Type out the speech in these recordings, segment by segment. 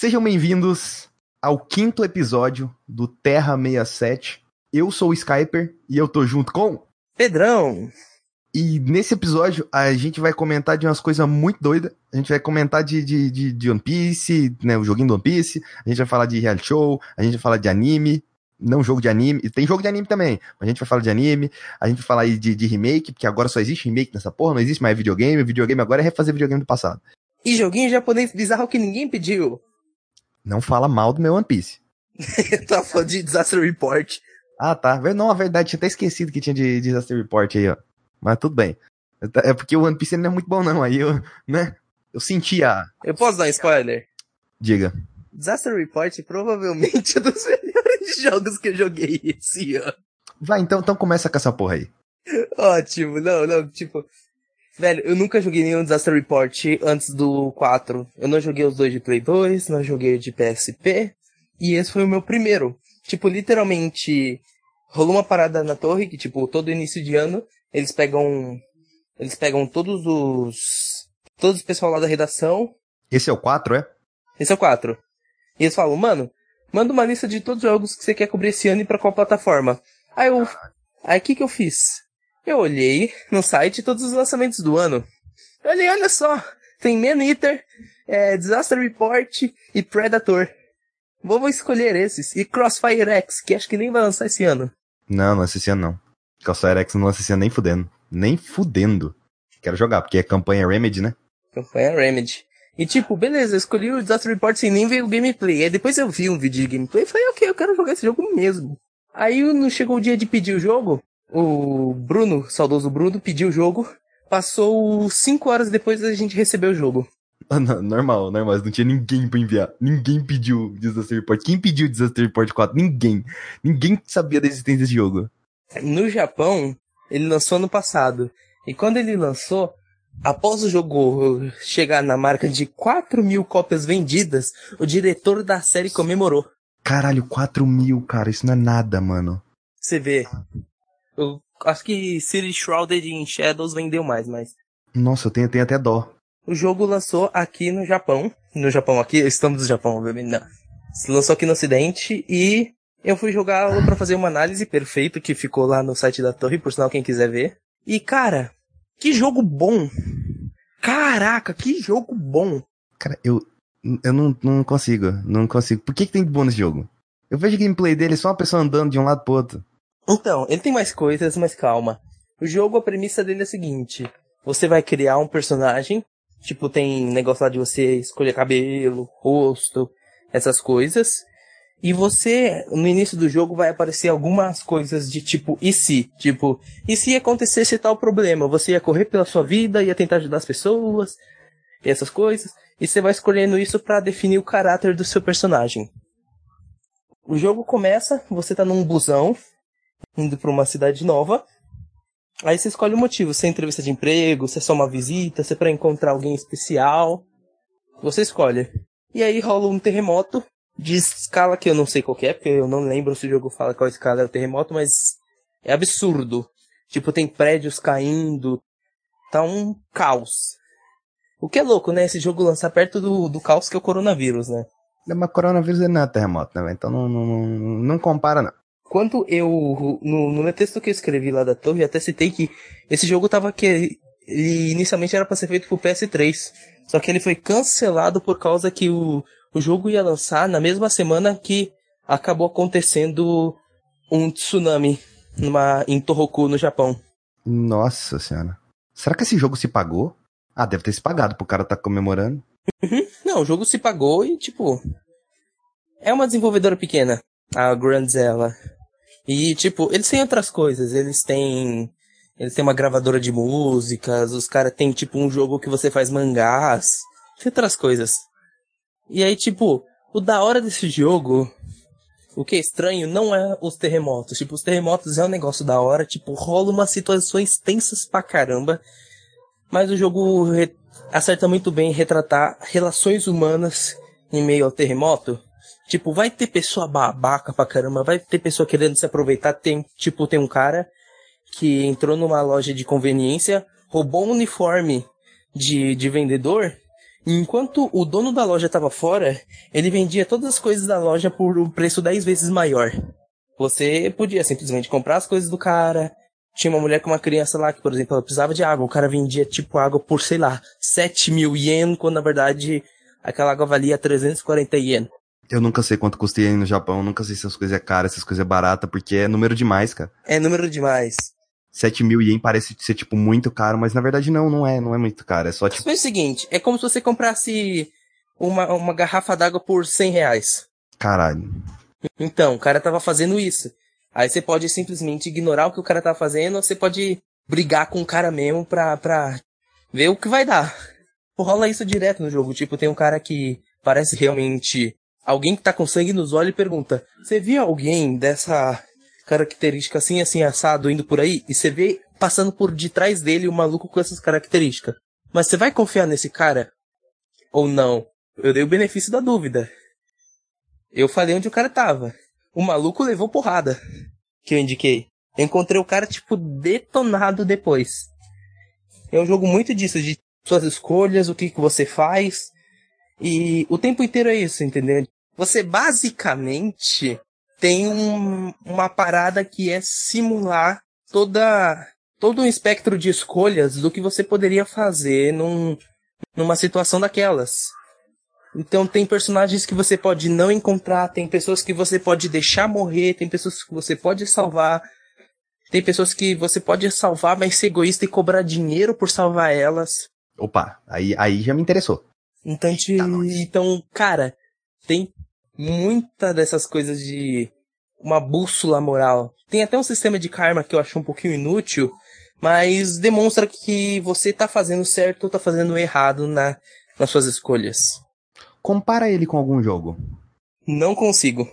Sejam bem-vindos ao quinto episódio do Terra 67. Eu sou o Skyper e eu tô junto com Pedrão. E nesse episódio a gente vai comentar de umas coisas muito doidas. A gente vai comentar de, de, de, de One Piece, né, o joguinho do One Piece. A gente vai falar de reality show, a gente vai falar de anime. Não jogo de anime, tem jogo de anime também, mas a gente vai falar de anime, a gente vai falar aí de, de remake, porque agora só existe remake nessa porra, não existe mais videogame, videogame agora é refazer videogame do passado. E joguinho japonês bizarro que ninguém pediu. Não fala mal do meu One Piece. Eu tava falando de Disaster Report. Ah, tá. Não, a verdade, tinha até esquecido que tinha de Disaster Report aí, ó. Mas tudo bem. É porque o One Piece não é muito bom, não. Aí eu, né? Eu senti a. Eu posso dar um spoiler? Diga. Disaster Report provavelmente é dos melhores jogos que eu joguei esse ano. Vai, então, então começa com essa porra aí. Ótimo, não, não, tipo. Velho, eu nunca joguei nenhum Disaster Report antes do 4. Eu não joguei os dois de Play 2, não joguei de PSP. E esse foi o meu primeiro. Tipo, literalmente, rolou uma parada na torre que, tipo, todo início de ano, eles pegam. Eles pegam todos os. Todos os pessoal lá da redação. Esse é o 4, é? Esse é o 4. E eles falam, mano, manda uma lista de todos os jogos que você quer cobrir esse ano e pra qual plataforma. Aí eu. Aí o que que eu fiz? Eu olhei no site todos os lançamentos do ano. Eu olhei, olha só, tem Man Eater, é, Disaster Report e Predator. Vou, vou escolher esses. E Crossfire X, que acho que nem vai lançar esse ano. Não, não esse ano não. Crossfire X não lança esse ano nem fudendo. Nem fudendo. Quero jogar, porque é campanha Remedy, né? Campanha Remedy. E tipo, beleza, eu escolhi o Disaster Report sem nem ver o gameplay. Aí depois eu vi um vídeo de gameplay e falei, ok, eu quero jogar esse jogo mesmo. Aí não chegou o dia de pedir o jogo, o Bruno, saudoso Bruno, pediu o jogo. Passou cinco horas depois da gente receber o jogo. normal, normal. Não tinha ninguém pra enviar. Ninguém pediu Disaster Report. Quem pediu Disaster Report 4? Ninguém. Ninguém sabia da existência desse jogo. No Japão, ele lançou ano passado. E quando ele lançou, após o jogo chegar na marca de 4 mil cópias vendidas, o diretor da série comemorou. Caralho, 4 mil, cara. Isso não é nada, mano. Você vê. Eu acho que City Shrouded in Shadows vendeu mais, mas. Nossa, eu tenho, tenho até dó. O jogo lançou aqui no Japão. No Japão, aqui, estamos no Japão, obviamente, não. Se lançou aqui no Ocidente e eu fui jogá-lo para fazer uma análise perfeita que ficou lá no site da Torre, por sinal, quem quiser ver. E, cara, que jogo bom! Caraca, que jogo bom! Cara, eu, eu não, não consigo, não consigo. Por que, que tem de bom nesse jogo? Eu vejo gameplay dele só uma pessoa andando de um lado pro outro. Então, ele tem mais coisas, mas calma. O jogo, a premissa dele é a seguinte: você vai criar um personagem, tipo, tem negócio lá de você escolher cabelo, rosto, essas coisas. E você, no início do jogo, vai aparecer algumas coisas de tipo, e se? Tipo, e se acontecesse tal problema? Você ia correr pela sua vida, ia tentar ajudar as pessoas, e essas coisas. E você vai escolhendo isso para definir o caráter do seu personagem. O jogo começa, você tá num busão, indo para uma cidade nova. Aí você escolhe o motivo, se é entrevista de emprego, se é só uma visita, se é para encontrar alguém especial. Você escolhe. E aí rola um terremoto de escala que eu não sei qual é, porque eu não lembro se o jogo fala qual escala é o terremoto, mas é absurdo. Tipo, tem prédios caindo, tá um caos. O que é louco, né? Esse jogo lançar perto do, do caos que é o coronavírus, né? Mas coronavírus não é terremoto, né? Então não, não, não, não compara, não. Quando eu, no, no texto que eu escrevi lá da torre, até citei que esse jogo tava que ele inicialmente era para ser feito pro PS3. Só que ele foi cancelado por causa que o, o jogo ia lançar na mesma semana que acabou acontecendo um tsunami numa, em Tohoku, no Japão. Nossa senhora. Será que esse jogo se pagou? Ah, deve ter se pagado pro cara tá comemorando. Uhum. Não, o jogo se pagou e, tipo. É uma desenvolvedora pequena, a Grandzella. E, tipo, eles têm outras coisas. Eles têm. Eles têm uma gravadora de músicas, os caras têm, tipo, um jogo que você faz mangás. Tem outras coisas. E aí, tipo, o da hora desse jogo. O que é estranho não é os terremotos. Tipo, os terremotos é um negócio da hora. Tipo, rola umas situações tensas pra caramba. Mas o jogo acerta muito bem retratar relações humanas em meio ao terremoto. Tipo, vai ter pessoa babaca pra caramba, vai ter pessoa querendo se aproveitar. Tem, tipo, tem um cara que entrou numa loja de conveniência, roubou um uniforme de, de vendedor Enquanto o dono da loja estava fora, ele vendia todas as coisas da loja por um preço 10 vezes maior. Você podia simplesmente comprar as coisas do cara. Tinha uma mulher com uma criança lá que, por exemplo, ela precisava de água. O cara vendia tipo água por, sei lá, 7 mil ien, quando na verdade aquela água valia 340 ien. Eu nunca sei quanto custa aí no Japão, nunca sei se essas coisas é cara, se essas coisas é barata, porque é número demais, cara. É número demais. 7 mil ien parece ser, tipo, muito caro, mas na verdade não, não é, não é muito caro, é só tipo... Mas é o seguinte, é como se você comprasse uma, uma garrafa d'água por 100 reais. Caralho. Então, o cara tava fazendo isso. Aí você pode simplesmente ignorar o que o cara tá fazendo, ou você pode brigar com o cara mesmo pra, pra ver o que vai dar. Rola isso direto no jogo, tipo, tem um cara que parece realmente alguém que tá com sangue nos olhos e pergunta: Você viu alguém dessa característica assim, assim, assado indo por aí? E você vê passando por detrás dele um maluco com essas características. Mas você vai confiar nesse cara? Ou não? Eu dei o benefício da dúvida. Eu falei onde o cara tava. O maluco levou porrada. Que eu indiquei. Encontrei o cara, tipo, detonado depois. É um jogo muito disso, de suas escolhas, o que, que você faz. E o tempo inteiro é isso, entendeu? Você basicamente tem um, uma parada que é simular toda todo um espectro de escolhas do que você poderia fazer num, numa situação daquelas. Então tem personagens que você pode não encontrar, tem pessoas que você pode deixar morrer, tem pessoas que você pode salvar, tem pessoas que você pode salvar, mas ser egoísta e cobrar dinheiro por salvar elas. Opa, aí, aí já me interessou. Então, te, então, cara, tem muita dessas coisas de uma bússola moral. Tem até um sistema de karma que eu acho um pouquinho inútil, mas demonstra que você tá fazendo certo ou tá fazendo errado na, nas suas escolhas. Compara ele com algum jogo. Não consigo.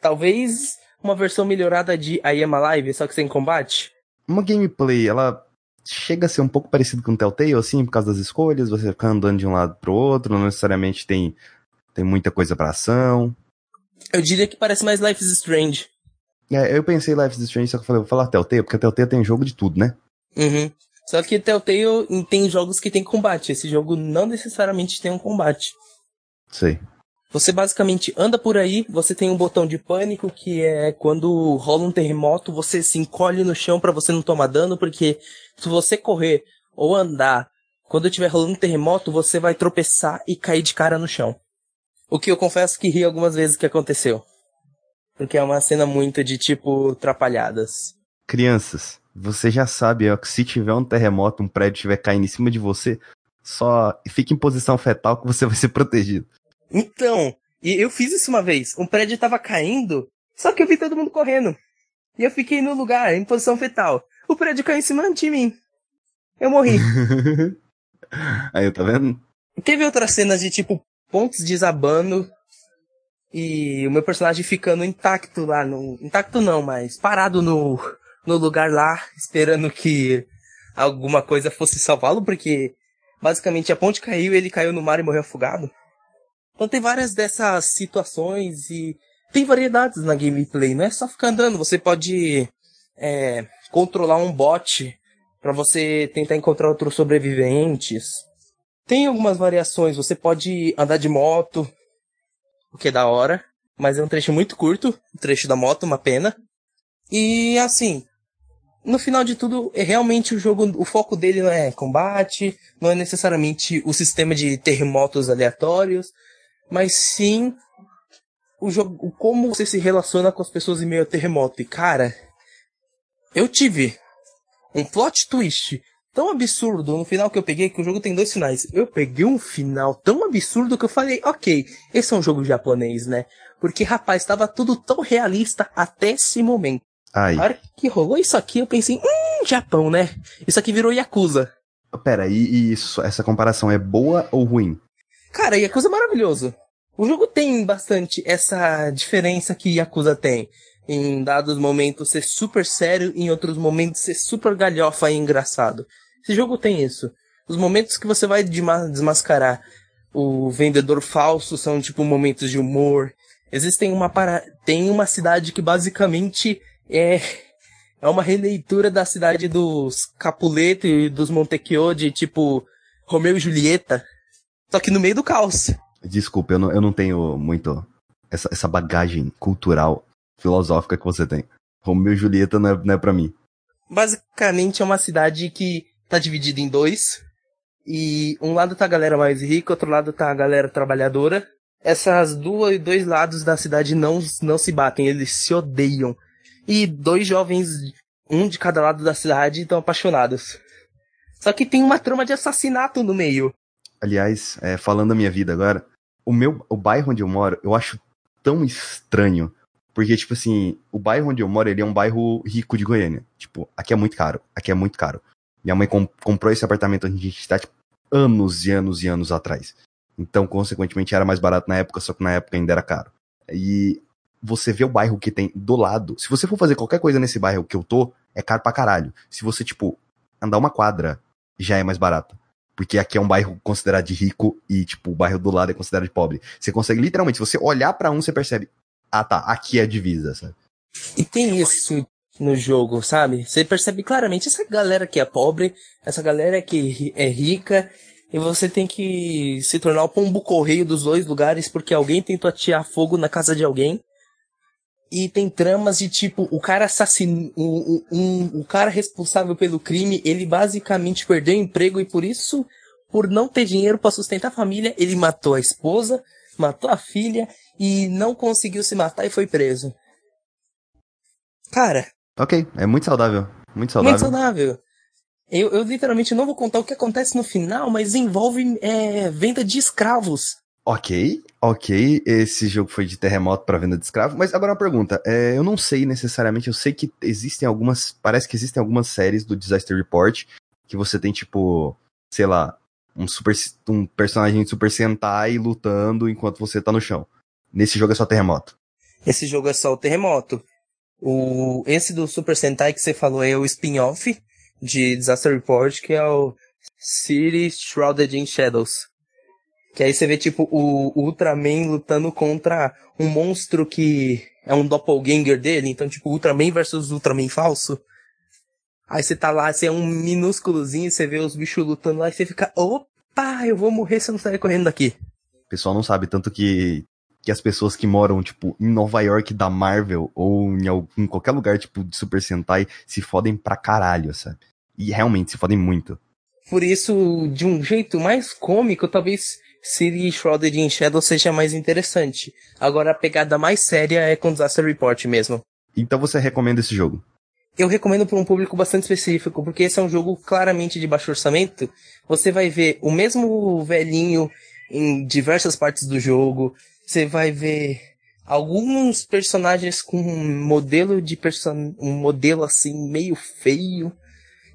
Talvez uma versão melhorada de I Am Alive, só que sem combate. Uma gameplay, ela chega a ser um pouco parecido com Telltale, assim, por causa das escolhas, você fica andando de um lado pro outro, não necessariamente tem tem muita coisa pra ação. Eu diria que parece mais Life is Strange. É, eu pensei Life is Strange, só que eu falei, vou falar Telltale, porque Telltale tem jogo de tudo, né? Uhum. Só que Telltale tem jogos que tem combate. Esse jogo não necessariamente tem um combate. Sei. Você basicamente anda por aí, você tem um botão de pânico que é quando rola um terremoto, você se encolhe no chão para você não tomar dano, porque se você correr ou andar quando estiver rolando um terremoto, você vai tropeçar e cair de cara no chão. O que eu confesso que ri algumas vezes que aconteceu. Porque é uma cena muito de tipo trapalhadas. Crianças, você já sabe ó, que se tiver um terremoto, um prédio estiver caindo em cima de você, só fique em posição fetal que você vai ser protegido. Então, e eu fiz isso uma vez. Um prédio tava caindo, só que eu vi todo mundo correndo. E eu fiquei no lugar, em posição fetal. O prédio caiu em cima de mim. Eu morri. Aí, tá vendo? Teve outras cenas de tipo pontes desabando e o meu personagem ficando intacto lá no. Intacto não, mas parado no, no lugar lá, esperando que alguma coisa fosse salvá-lo, porque basicamente a ponte caiu e ele caiu no mar e morreu afogado. Então tem várias dessas situações e tem variedades na gameplay, não é só ficar andando, você pode é, controlar um bot para você tentar encontrar outros sobreviventes. Tem algumas variações, você pode andar de moto, o que é da hora, mas é um trecho muito curto, o trecho da moto, uma pena. E assim, no final de tudo, é realmente o jogo, o foco dele não é combate, não é necessariamente o sistema de terremotos aleatórios, mas sim o jogo, como você se relaciona com as pessoas em meio a terremoto. E cara, eu tive um plot twist tão absurdo no final que eu peguei, que o jogo tem dois finais. Eu peguei um final tão absurdo que eu falei, ok, esse é um jogo japonês, né? Porque, rapaz, estava tudo tão realista até esse momento. Ai. A hora que rolou isso aqui, eu pensei, hum, Japão, né? Isso aqui virou Yakuza. Pera, e, e isso, essa comparação é boa ou ruim? Cara, Yakuza é maravilhoso. O jogo tem bastante essa diferença que Yakuza tem. Em dados momentos ser super sério, em outros momentos ser super galhofa e engraçado. Esse jogo tem isso. Os momentos que você vai desmascarar o vendedor falso são tipo momentos de humor. Existem uma para... tem uma cidade que basicamente é é uma releitura da cidade dos Capuleto e dos Montecchio de tipo Romeu e Julieta. Só que no meio do caos. Desculpa, eu não, eu não tenho muito essa, essa bagagem cultural, filosófica que você tem. Romeu e Julieta não é, não é pra mim. Basicamente é uma cidade que tá dividida em dois. E um lado tá a galera mais rica, outro lado tá a galera trabalhadora. Essas duas dois lados da cidade não, não se batem, eles se odeiam. E dois jovens, um de cada lado da cidade, estão apaixonados. Só que tem uma trama de assassinato no meio. Aliás, é, falando da minha vida agora, o meu, o bairro onde eu moro, eu acho tão estranho. Porque, tipo assim, o bairro onde eu moro, ele é um bairro rico de Goiânia. Tipo, aqui é muito caro. Aqui é muito caro. Minha mãe comp comprou esse apartamento onde a gente está, tipo, anos e anos e anos atrás. Então, consequentemente, era mais barato na época, só que na época ainda era caro. E você vê o bairro que tem do lado. Se você for fazer qualquer coisa nesse bairro que eu tô, é caro pra caralho. Se você, tipo, andar uma quadra, já é mais barato. Porque aqui é um bairro considerado de rico e, tipo, o bairro do lado é considerado de pobre. Você consegue, literalmente, se você olhar para um, você percebe, ah tá, aqui é a divisa, sabe? E tem isso no jogo, sabe? Você percebe claramente essa galera que é pobre, essa galera que é rica, e você tem que se tornar o pombo correio dos dois lugares porque alguém tentou atirar fogo na casa de alguém. E tem tramas de tipo, o cara assassinou. Um, um, o cara responsável pelo crime, ele basicamente perdeu o emprego e por isso, por não ter dinheiro para sustentar a família, ele matou a esposa, matou a filha e não conseguiu se matar e foi preso. Cara. Ok, é muito saudável. Muito saudável. Muito saudável. Eu, eu literalmente não vou contar o que acontece no final, mas envolve é, venda de escravos. Ok, ok, esse jogo foi de terremoto para venda de escravo, mas agora uma pergunta, é, eu não sei necessariamente, eu sei que existem algumas, parece que existem algumas séries do Disaster Report que você tem tipo, sei lá, um super um personagem de Super Sentai lutando enquanto você tá no chão. Nesse jogo é só terremoto. Esse jogo é só o terremoto. O esse do Super Sentai que você falou é o spin-off de Disaster Report, que é o City Shrouded in Shadows. Que aí você vê, tipo, o Ultraman lutando contra um monstro que é um doppelganger dele. Então, tipo, Ultraman versus Ultraman falso. Aí você tá lá, você é um minúsculozinho, você vê os bichos lutando lá e você fica, opa, eu vou morrer se eu não sair correndo daqui. O pessoal não sabe tanto que, que as pessoas que moram, tipo, em Nova York da Marvel ou em, em qualquer lugar, tipo, de Super Sentai, se fodem pra caralho, sabe? E realmente se fodem muito. Por isso, de um jeito mais cômico, talvez City Shrouded in Shadow seja mais interessante. Agora a pegada mais séria é com Disaster Report mesmo. Então você recomenda esse jogo? Eu recomendo para um público bastante específico, porque esse é um jogo claramente de baixo orçamento. Você vai ver o mesmo velhinho em diversas partes do jogo. Você vai ver alguns personagens com um modelo de person... um modelo assim meio feio.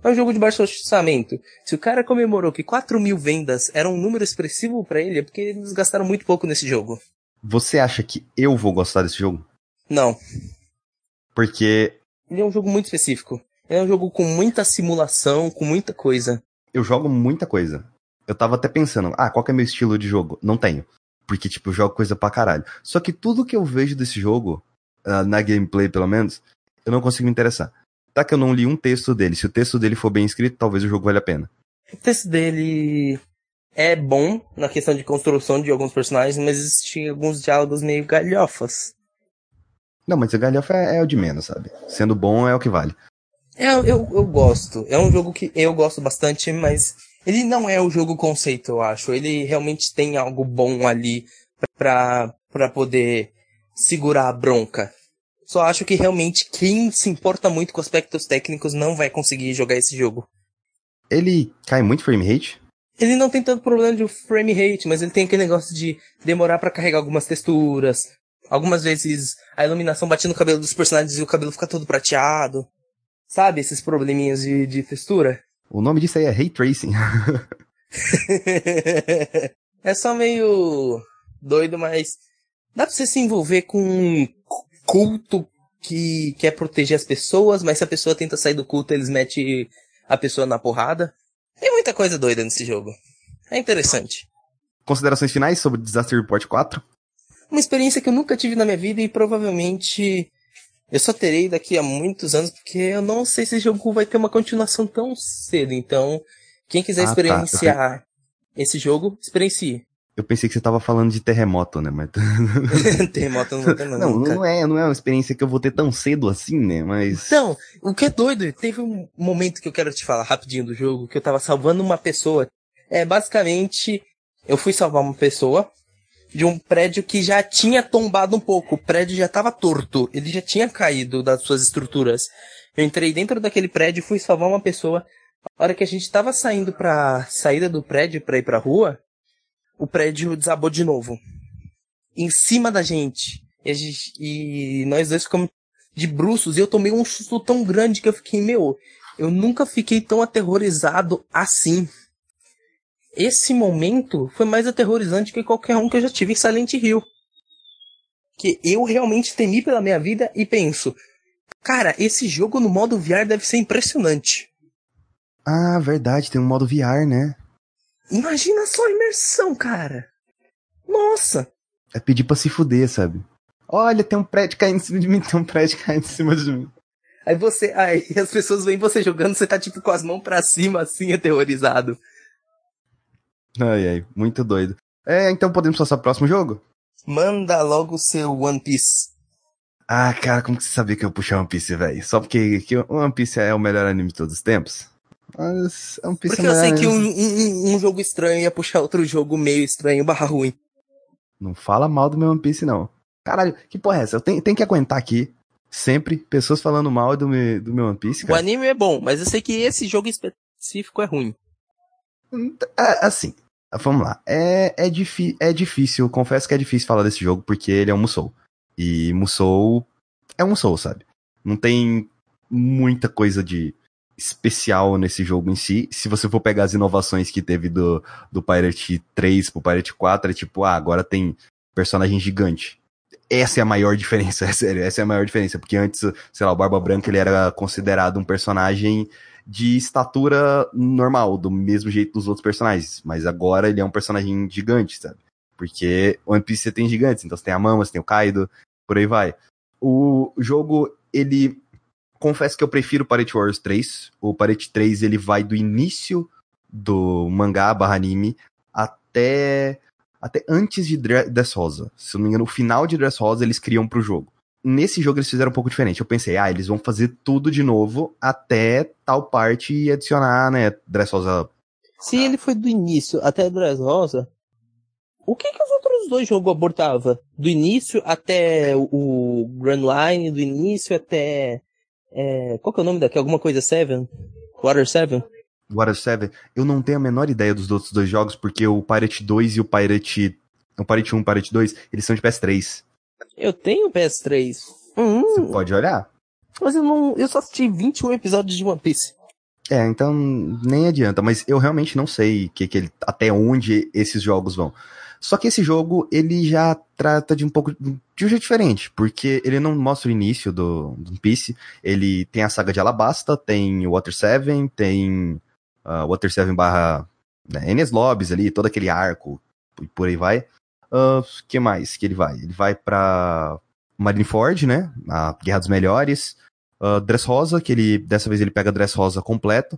É um jogo de baixo orçamento. Se o cara comemorou que 4 mil vendas era um número expressivo para ele, é porque eles gastaram muito pouco nesse jogo. Você acha que eu vou gostar desse jogo? Não. Porque. Ele é um jogo muito específico. É um jogo com muita simulação, com muita coisa. Eu jogo muita coisa. Eu tava até pensando, ah, qual que é meu estilo de jogo? Não tenho. Porque, tipo, eu jogo coisa pra caralho. Só que tudo que eu vejo desse jogo, uh, na gameplay pelo menos, eu não consigo me interessar. Tá que eu não li um texto dele. Se o texto dele for bem escrito, talvez o jogo valha a pena. O texto dele é bom na questão de construção de alguns personagens, mas existem alguns diálogos meio galhofas. Não, mas a galhofa é, é o de menos, sabe? Sendo bom é o que vale. É, eu, eu gosto. É um jogo que eu gosto bastante, mas ele não é o jogo conceito, eu acho. Ele realmente tem algo bom ali pra, pra poder segurar a bronca. Só acho que realmente quem se importa muito com aspectos técnicos não vai conseguir jogar esse jogo. Ele cai muito frame rate? Ele não tem tanto problema de frame rate, mas ele tem aquele negócio de demorar para carregar algumas texturas. Algumas vezes a iluminação bate no cabelo dos personagens e o cabelo fica todo prateado. Sabe esses probleminhas de, de textura? O nome disso aí é Ray Tracing. é só meio doido, mas dá pra você se envolver com culto que quer proteger as pessoas, mas se a pessoa tenta sair do culto, eles metem a pessoa na porrada. Tem muita coisa doida nesse jogo. É interessante. Considerações finais sobre Disaster Report 4? Uma experiência que eu nunca tive na minha vida e provavelmente eu só terei daqui a muitos anos, porque eu não sei se esse jogo vai ter uma continuação tão cedo. Então, quem quiser ah, tá. experienciar tá. esse jogo, experiencie. Eu pensei que você tava falando de terremoto, né? Mas... terremoto não vou ter, não. Não, não é, não é uma experiência que eu vou ter tão cedo assim, né? Mas. Então, o que é doido, teve um momento que eu quero te falar rapidinho do jogo, que eu tava salvando uma pessoa. É, basicamente, eu fui salvar uma pessoa de um prédio que já tinha tombado um pouco. O prédio já tava torto. Ele já tinha caído das suas estruturas. Eu entrei dentro daquele prédio e fui salvar uma pessoa. A hora que a gente tava saindo pra saída do prédio pra ir pra rua, o prédio desabou de novo. Em cima da gente. E, gente, e nós dois ficamos de bruços e eu tomei um susto tão grande que eu fiquei, meu, eu nunca fiquei tão aterrorizado assim. Esse momento foi mais aterrorizante que qualquer um que eu já tive em Silent Hill. Que eu realmente temi pela minha vida e penso, cara, esse jogo no modo VR deve ser impressionante. Ah, verdade, tem um modo VR, né? Imagina só a imersão, cara. Nossa. É pedir pra se fuder, sabe? Olha, tem um prédio caindo em cima de mim, tem um prédio caindo em cima de mim. Aí você, aí as pessoas veem você jogando, você tá tipo com as mãos para cima, assim, aterrorizado. Ai, ai, muito doido. É, então podemos passar pro próximo jogo? Manda logo o seu One Piece. Ah, cara, como que você sabia que eu puxar One Piece, velho? Só porque que One Piece é o melhor anime de todos os tempos? Mas One Piece porque é eu sei que um, um, um, jogo estranho ia puxar outro jogo meio estranho barra ruim. Não fala mal do meu One Piece, não. Caralho, que porra é essa? Eu tenho, tenho que aguentar aqui, sempre, pessoas falando mal do meu, do meu One Piece, cara. O anime é bom, mas eu sei que esse jogo específico é ruim. É, assim, vamos lá. É, é, é difícil, confesso que é difícil falar desse jogo porque ele é um Musou. E Musou é um Musou, sabe? Não tem muita coisa de especial nesse jogo em si. Se você for pegar as inovações que teve do, do Pirate 3 pro Pirate 4, é tipo, ah, agora tem personagem gigante. Essa é a maior diferença, é sério, essa é a maior diferença, porque antes, sei lá, o Barba Branca ele era considerado um personagem de estatura normal, do mesmo jeito dos outros personagens. Mas agora ele é um personagem gigante, sabe? Porque One Piece você tem gigantes, então você tem a Mama, você tem o Kaido, por aí vai. O jogo, ele. Confesso que eu prefiro o Pirate Wars 3. O Pirate 3 ele vai do início do mangá barra anime até. Até antes de Dressrosa. Se não me engano, o final de Dressrosa eles criam pro jogo nesse jogo eles fizeram um pouco diferente. Eu pensei, ah, eles vão fazer tudo de novo até tal parte e adicionar, né, Dressrosa. Se ele foi do início até Dressrosa, o que que os outros dois jogos abortava? Do início até o Grand Line, do início até... É, qual que é o nome daqui? Alguma coisa Seven? Water Seven? Water Seven. Eu não tenho a menor ideia dos outros dois jogos, porque o Pirate 2 e o Pirate... O Pirate 1 e o Pirate 2, eles são de PS3. Eu tenho PS3. Hum. Você pode olhar. Mas eu não. Eu só assisti 21 episódios de One Piece. É, então nem adianta, mas eu realmente não sei que, que ele, até onde esses jogos vão. Só que esse jogo, ele já trata de um pouco de um jeito diferente, porque ele não mostra o início do, One Piece, ele tem a saga de Alabasta, tem Water 7, tem uh, Water 7 barra né, Enes Lobbies ali, todo aquele arco, e por aí vai. O uh, que mais que ele vai? Ele vai pra Marineford, né? A Guerra dos Melhores. Uh, Dress Rosa, que ele dessa vez ele pega Dress Rosa completo.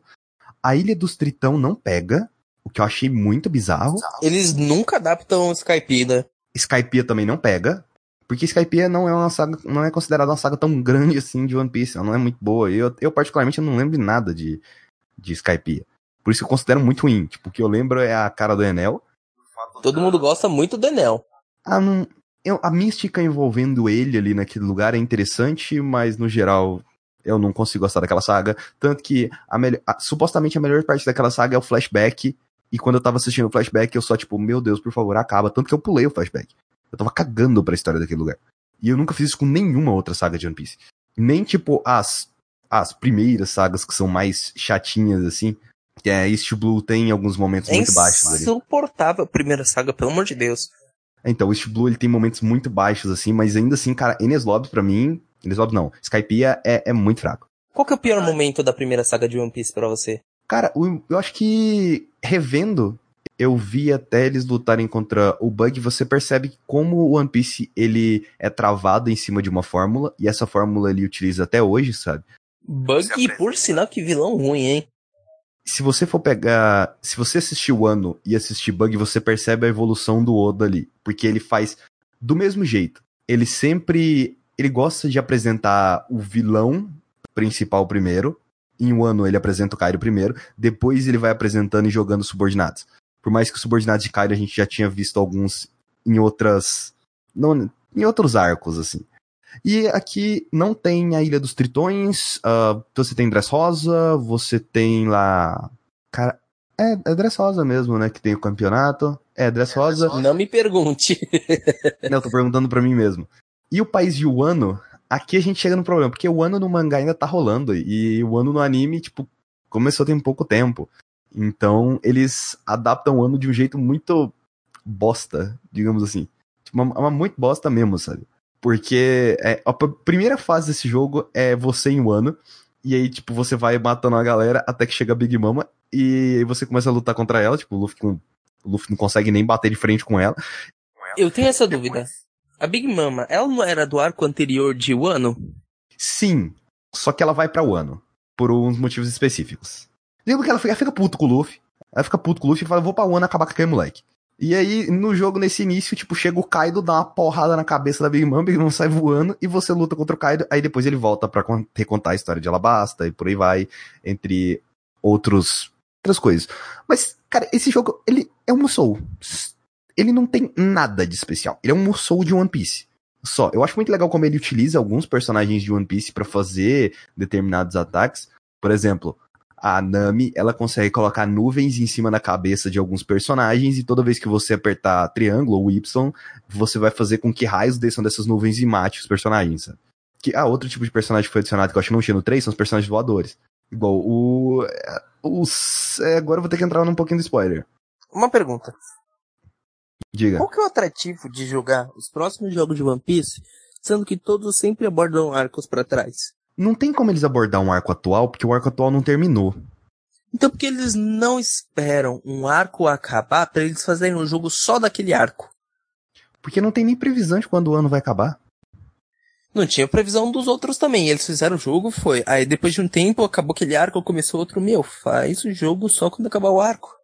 A Ilha dos Tritão não pega, o que eu achei muito bizarro. Eles nunca adaptam Skypiea. Né? Skypiea também não pega, porque Skypiea não é uma saga, não é considerada uma saga tão grande assim de One Piece, ela não é muito boa. Eu, eu particularmente não lembro de nada de, de Skypiea. Por isso que eu considero muito ruim. Tipo, o que eu lembro é a cara do Enel, Todo mundo gosta muito do Enel. Ah, não, eu, a mística envolvendo ele ali naquele lugar é interessante, mas no geral eu não consigo gostar daquela saga. Tanto que a, a, supostamente a melhor parte daquela saga é o flashback. E quando eu tava assistindo o flashback, eu só, tipo, meu Deus, por favor, acaba. Tanto que eu pulei o flashback. Eu tava cagando pra história daquele lugar. E eu nunca fiz isso com nenhuma outra saga de One Piece. Nem, tipo, as, as primeiras sagas que são mais chatinhas, assim. É, East Blue tem alguns momentos é muito baixos ali. É insuportável a primeira saga, pelo amor de Deus. Então, o East Blue ele tem momentos muito baixos, assim, mas ainda assim, cara, Enes Lobbies pra mim. Enes Lobbies não. Skypiea é, é muito fraco. Qual que é o pior momento da primeira saga de One Piece pra você? Cara, eu acho que revendo, eu vi até eles lutarem contra o Bug, você percebe como o One Piece ele é travado em cima de uma fórmula, e essa fórmula ele utiliza até hoje, sabe? Bug, por sinal, que vilão ruim, hein? se você for pegar. Se você assistir o ano e assistir Bug, você percebe a evolução do Oda ali. Porque ele faz do mesmo jeito. Ele sempre. Ele gosta de apresentar o vilão principal primeiro. Em um ano ele apresenta o Kairo primeiro. Depois ele vai apresentando e jogando subordinados. Por mais que os subordinados de Kairo a gente já tinha visto alguns em outras. Não, em outros arcos, assim. E aqui não tem a Ilha dos Tritões, uh, você tem Dressrosa, você tem lá. Cara, é, é Dressrosa mesmo, né? Que tem o campeonato. É, Dressrosa. Não me pergunte. não, eu tô perguntando pra mim mesmo. E o país de Wano, aqui a gente chega no problema, porque o ano no mangá ainda tá rolando, e o ano no anime, tipo, começou tem pouco tempo. Então, eles adaptam o ano de um jeito muito bosta, digamos assim. Tipo, uma, uma muito bosta mesmo, sabe? Porque é, a primeira fase desse jogo é você em Wano. E aí, tipo, você vai matando a galera até que chega a Big Mama. E aí você começa a lutar contra ela. Tipo, o Luffy, com, o Luffy não consegue nem bater de frente com ela. Eu tenho essa dúvida. A Big Mama, ela não era do arco anterior de Wano? Sim. Só que ela vai pra Wano. Por uns motivos específicos. Digo que ela fica, ela fica puto com o Luffy. Ela fica puto com o Luffy e fala, vou pra Wano acabar com aquele moleque. E aí, no jogo, nesse início, tipo, chega o Kaido, dá uma porrada na cabeça da Big Mom, Big Mom sai voando, e você luta contra o Kaido, aí depois ele volta pra recontar a história de Alabasta, e por aí vai, entre outros, outras coisas. Mas, cara, esse jogo, ele é um Musou. Ele não tem nada de especial. Ele é um Musou de One Piece. Só, eu acho muito legal como ele utiliza alguns personagens de One Piece para fazer determinados ataques. Por exemplo, a Nami, ela consegue colocar nuvens em cima da cabeça de alguns personagens e toda vez que você apertar triângulo ou Y, você vai fazer com que raios desçam dessas nuvens e mate os personagens? Que, ah, outro tipo de personagem que foi adicionado que eu acho que não tinha no 3 são os personagens voadores. Igual o. Os, é, agora eu vou ter que entrar num pouquinho do spoiler. Uma pergunta. Diga. Qual que é o atrativo de jogar os próximos jogos de One Piece, sendo que todos sempre abordam arcos para trás? Não tem como eles abordar um arco atual, porque o arco atual não terminou. Então por que eles não esperam um arco acabar para eles fazerem um jogo só daquele arco? Porque não tem nem previsão de quando o ano vai acabar. Não tinha previsão dos outros também. Eles fizeram o jogo, foi. Aí depois de um tempo acabou aquele arco, começou outro. Meu, faz o jogo só quando acabar o arco.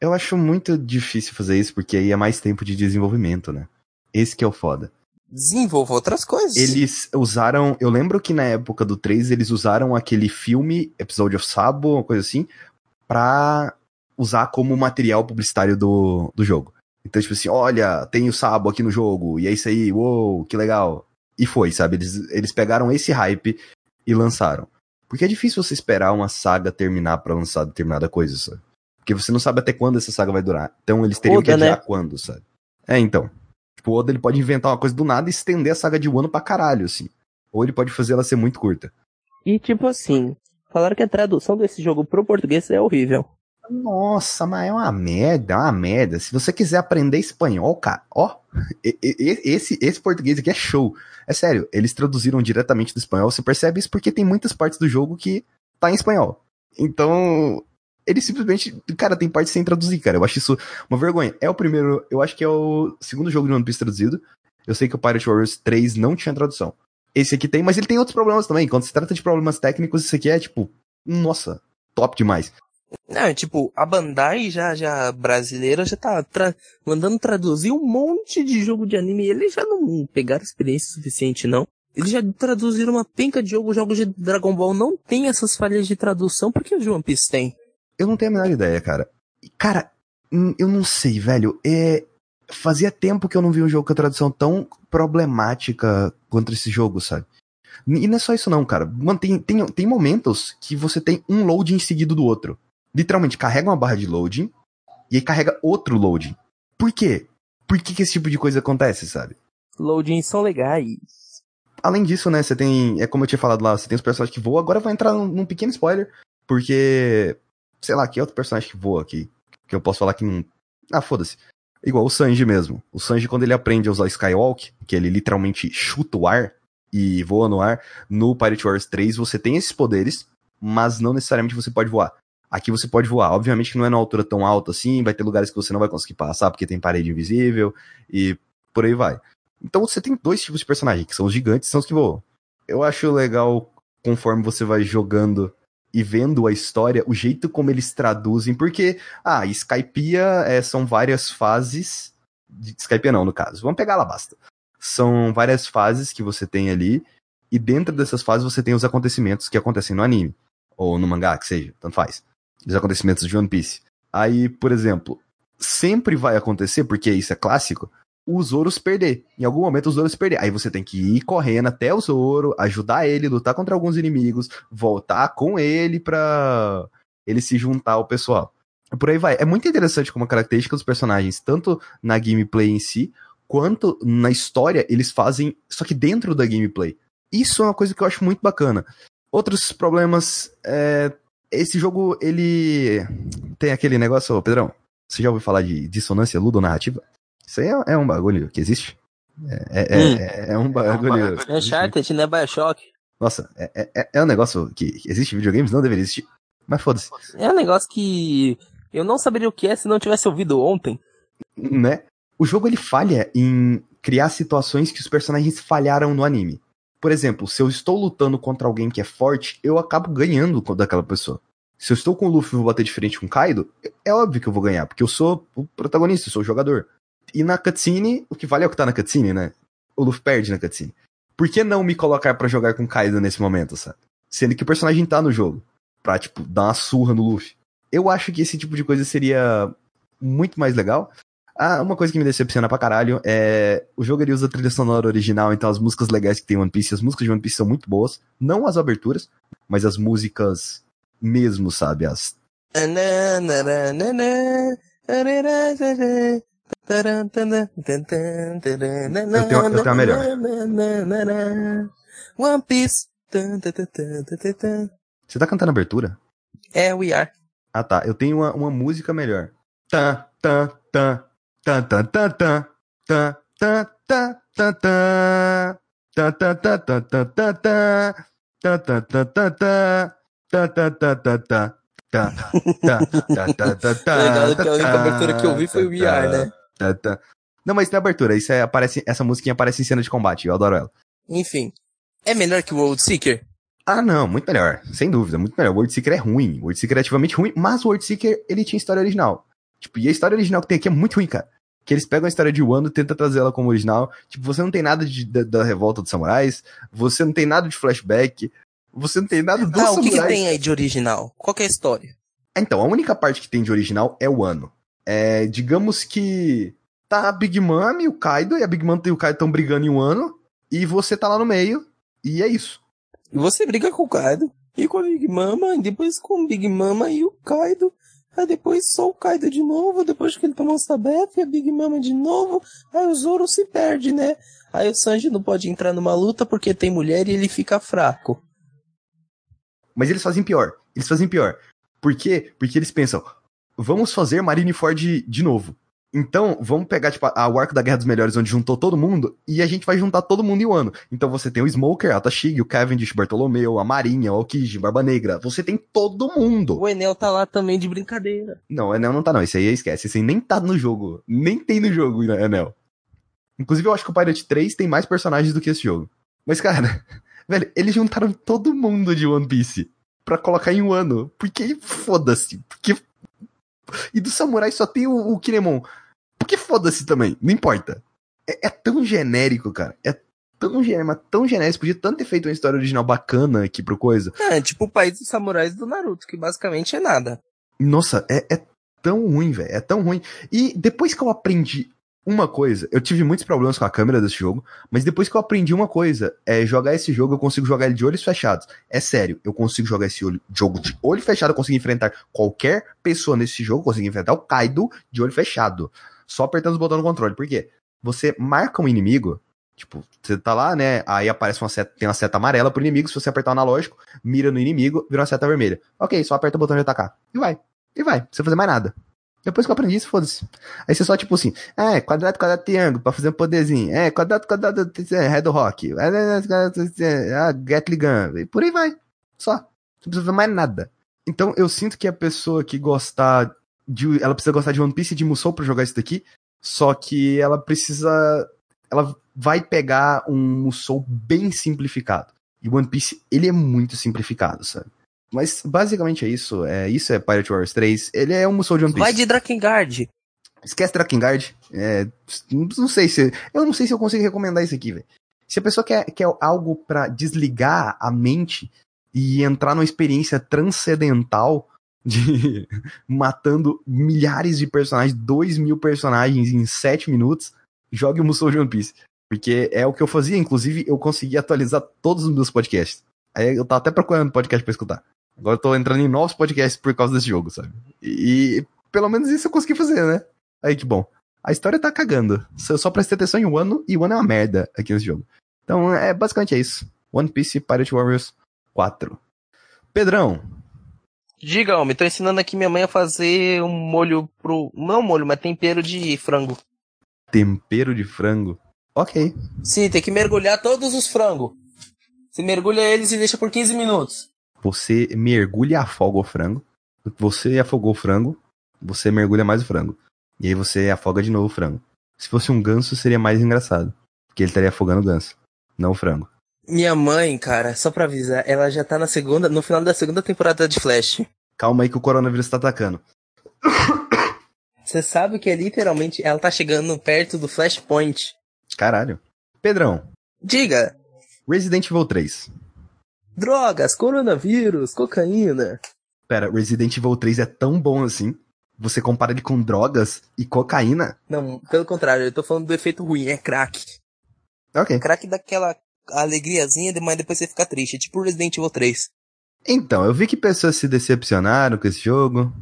Eu acho muito difícil fazer isso, porque aí é mais tempo de desenvolvimento, né? Esse que é o foda desenvolva outras coisas. Eles usaram. Eu lembro que na época do 3 eles usaram aquele filme, Episódio of Sabo, uma coisa assim, pra usar como material publicitário do, do jogo. Então, tipo assim, olha, tem o Sabo aqui no jogo, e é isso aí, uou, que legal. E foi, sabe? Eles, eles pegaram esse hype e lançaram. Porque é difícil você esperar uma saga terminar para lançar determinada coisa, sabe? Porque você não sabe até quando essa saga vai durar. Então eles teriam Oda, que adiar né? quando, sabe? É, então. Tipo, o Oda ele pode inventar uma coisa do nada e estender a saga de Wano pra caralho, assim. Ou ele pode fazer ela ser muito curta. E tipo assim, falaram que a tradução desse jogo pro português é horrível. Nossa, mas é uma merda, é uma merda. Se você quiser aprender espanhol, cara, ó, esse, esse português aqui é show. É sério, eles traduziram diretamente do espanhol. Você percebe isso porque tem muitas partes do jogo que tá em espanhol. Então, ele simplesmente, cara, tem parte sem traduzir, cara. Eu acho isso uma vergonha. É o primeiro, eu acho que é o segundo jogo de One Piece traduzido. Eu sei que o Pirate Warriors 3 não tinha tradução. Esse aqui tem, mas ele tem outros problemas também. Quando se trata de problemas técnicos, isso aqui é tipo, nossa, top demais. Não, tipo, a Bandai já, já brasileira já tá tra mandando traduzir um monte de jogo de anime. Eles já não pegaram experiência suficiente, não. Eles já traduziram uma penca de jogo, jogos de Dragon Ball não tem essas falhas de tradução, porque o One Piece tem. Eu não tenho a menor ideia, cara. Cara, hum, eu não sei, velho. É... Fazia tempo que eu não vi um jogo com a tradução tão problemática quanto esse jogo, sabe? E não é só isso não, cara. Mano, tem, tem, tem momentos que você tem um loading seguido do outro. Literalmente, carrega uma barra de loading e aí carrega outro loading. Por quê? Por que, que esse tipo de coisa acontece, sabe? Loadings são legais. Além disso, né, você tem. É como eu tinha falado lá, você tem os personagens que voam. Agora vai entrar num, num pequeno spoiler. Porque sei lá, que outro personagem que voa aqui. Que eu posso falar que não. Ah, foda-se. Igual o Sanji mesmo. O Sanji, quando ele aprende a usar Skywalk, que ele literalmente chuta o ar e voa no ar, no Pirate Wars 3 você tem esses poderes, mas não necessariamente você pode voar. Aqui você pode voar. Obviamente que não é numa altura tão alta assim, vai ter lugares que você não vai conseguir passar porque tem parede invisível e por aí vai. Então você tem dois tipos de personagem, que são os gigantes e são os que voam. Eu acho legal conforme você vai jogando e vendo a história, o jeito como eles traduzem, porque, ah, Skypiea é, são várias fases, de, Skypiea não, no caso, vamos pegar lá, basta. São várias fases que você tem ali, e dentro dessas fases você tem os acontecimentos que acontecem no anime, ou no mangá, que seja, tanto faz. Os acontecimentos de One Piece. Aí, por exemplo, sempre vai acontecer, porque isso é clássico, o Zoro se perder. Em algum momento o Zoro se perder. Aí você tem que ir correndo até o Zoro, ajudar ele, lutar contra alguns inimigos, voltar com ele pra ele se juntar ao pessoal. Por aí vai. É muito interessante como a característica dos personagens, tanto na gameplay em si, quanto na história, eles fazem, só que dentro da gameplay. Isso é uma coisa que eu acho muito bacana. Outros problemas, é, esse jogo, ele tem aquele negócio, Pedrão, você já ouviu falar de dissonância ludonarrativa? Isso aí é, é um bagulho que existe. É, é, hum. é, é um bagulho. É Uncharted, né? Bioshock. Nossa, é, é, é um negócio que existe em videogames, não deveria existir. Mas foda-se. É um negócio que eu não saberia o que é se não tivesse ouvido ontem. Né? O jogo ele falha em criar situações que os personagens falharam no anime. Por exemplo, se eu estou lutando contra alguém que é forte, eu acabo ganhando daquela pessoa. Se eu estou com o Luffy e vou bater de frente com o Kaido, é óbvio que eu vou ganhar, porque eu sou o protagonista, eu sou o jogador. E na cutscene, o que vale é o que tá na cutscene, né? O Luffy perde na cutscene. Por que não me colocar para jogar com Kaido nesse momento, sabe? Sendo que o personagem tá no jogo. Pra, tipo, dar uma surra no Luffy. Eu acho que esse tipo de coisa seria muito mais legal. Ah, uma coisa que me decepciona pra caralho é. O jogo ele usa a trilha sonora original, então as músicas legais que tem One Piece, as músicas de One Piece são muito boas. Não as aberturas, mas as músicas mesmo, sabe? As. Eu tenho, eu tenho a melhor. One Piece. Você tá cantando abertura? É, We Are. Ah tá, eu tenho uma, uma música melhor. Tan, tan, tan, tan, tan, tan, tan, tan, tan, tan, tan, tan. Tá, tá, tá, tá, tá, tá, tá. Tá, tá, tá, tá, tá. Tá, tá, tá, tá, tá. Tá, tá, tá, tá, tá, tá. Legal que a única abertura que eu vi foi o We Are, né? Tá, tá. Não, mas tem abertura. Isso é, aparece, essa musiquinha aparece em cena de combate. Eu adoro ela. Enfim. É melhor que o World Seeker? Ah, não, muito melhor. Sem dúvida, muito melhor. O World Seeker é ruim. O World Seeker é ativamente ruim, mas o World Seeker, ele tinha história original. Tipo, e a história original que tem aqui é muito ruim, cara. Que eles pegam a história de Wano e tentam trazer ela como original. Tipo, você não tem nada de, da, da, revolta dos samurais, você não tem nada de flashback, você não tem nada dos ah, samurais. o que, que, tem aí de original? Qual é a história? Então, a única parte que tem de original é o Wano. É, digamos que tá a Big Mom e o Kaido, e a Big Mom e o Kaido estão brigando em um ano, e você tá lá no meio, e é isso. E você briga com o Kaido, e com a Big Mama, e depois com o Big Mama e o Kaido, aí depois só o Kaido de novo, depois que ele tomou o Sabef, e a Big Mama de novo, aí o Zoro se perde, né? Aí o Sanji não pode entrar numa luta porque tem mulher e ele fica fraco. Mas eles fazem pior. Eles fazem pior. Por quê? Porque eles pensam, vamos fazer Marineford de novo. Então, vamos pegar, tipo, a, o arco da Guerra dos Melhores, onde juntou todo mundo, e a gente vai juntar todo mundo em um ano. Então você tem o Smoker, a Tashig, o Cavendish, Bartolomeu, a Marinha, o Aokiji, Barba Negra. Você tem todo mundo. O Enel tá lá também de brincadeira. Não, o Enel não tá não, esse aí esquece. Esse aí nem tá no jogo. Nem tem no jogo, Enel. Inclusive, eu acho que o Pirate 3 tem mais personagens do que esse jogo. Mas, cara, velho, eles juntaram todo mundo de One Piece pra colocar em um ano. Porque, foda-se. Porque e do samurai só tem o, o Kinemon. Porque foda-se também, não importa. É, é, tão genérico, cara. É tão genérico, tão genérico. Podia tanto ter feito uma história original bacana aqui pro coisa. É, tipo o país dos samurais do Naruto, que basicamente é nada. Nossa, é, é tão ruim, velho. É tão ruim. E depois que eu aprendi uma coisa, eu tive muitos problemas com a câmera desse jogo, mas depois que eu aprendi uma coisa, é jogar esse jogo, eu consigo jogar ele de olhos fechados. É sério, eu consigo jogar esse olho, jogo de olho fechado, eu consigo enfrentar qualquer pessoa nesse jogo, eu consigo enfrentar o Kaido de olho fechado. Só apertando os botões no controle. Por quê? Você marca um inimigo, tipo, você tá lá, né? Aí aparece uma seta, tem uma seta amarela pro inimigo, se você apertar o analógico, mira no inimigo, vira uma seta vermelha. Ok, só aperta o botão de atacar. E vai. E vai, sem fazer mais nada. Depois que eu aprendi isso, foda-se. Aí você só, tipo assim, é, quadrado, quadrado, triângulo, pra fazer um poderzinho. É, quadrado, quadrado, Red Rock. Ah, Gatling Gun. E por aí vai. Só. Não precisa fazer mais nada. Então, eu sinto que a pessoa que gostar de... Ela precisa gostar de One Piece e de Musou pra jogar isso daqui. Só que ela precisa... Ela vai pegar um Musou bem simplificado. E One Piece, ele é muito simplificado, sabe? Mas basicamente é isso. É, isso é Pirate Wars 3. Ele é um Musou de One Piece. Vai de Drakengard. Esquece Drakengard. É, não sei se. Eu não sei se eu consigo recomendar isso aqui, velho. Se a pessoa quer, quer algo para desligar a mente e entrar numa experiência transcendental de matando milhares de personagens, dois mil personagens em sete minutos, jogue o Musou de One Piece. Porque é o que eu fazia, inclusive eu consegui atualizar todos os meus podcasts. Aí eu tava até procurando podcast pra escutar. Agora eu tô entrando em novos podcasts por causa desse jogo, sabe? E pelo menos isso eu consegui fazer, né? Aí que bom. A história tá cagando. Eu só prestei atenção em Wano e Wano é uma merda aqui nesse jogo. Então, é basicamente é isso. One Piece Pirate Warriors 4. Pedrão. Diga, homem, tô ensinando aqui minha mãe a fazer um molho pro. Não molho, mas tempero de frango. Tempero de frango? Ok. Sim, tem que mergulhar todos os frangos. Você mergulha eles e deixa por 15 minutos. Você mergulha e afoga o frango. Você afogou o frango, você mergulha mais o frango. E aí você afoga de novo o frango. Se fosse um ganso, seria mais engraçado. Porque ele estaria afogando o ganso, não o frango. Minha mãe, cara, só pra avisar, ela já tá na segunda, no final da segunda temporada de Flash. Calma aí que o coronavírus tá atacando. Você sabe que é literalmente, ela tá chegando perto do Flashpoint. Caralho. Pedrão. Diga. Resident Evil 3. Drogas, coronavírus, cocaína. Pera, Resident Evil 3 é tão bom assim? Você compara ele com drogas e cocaína? Não, pelo contrário, eu tô falando do efeito ruim, é crack. Ok. Crack daquela alegriazinha, mas depois você fica triste, é tipo Resident Evil 3. Então, eu vi que pessoas se decepcionaram com esse jogo.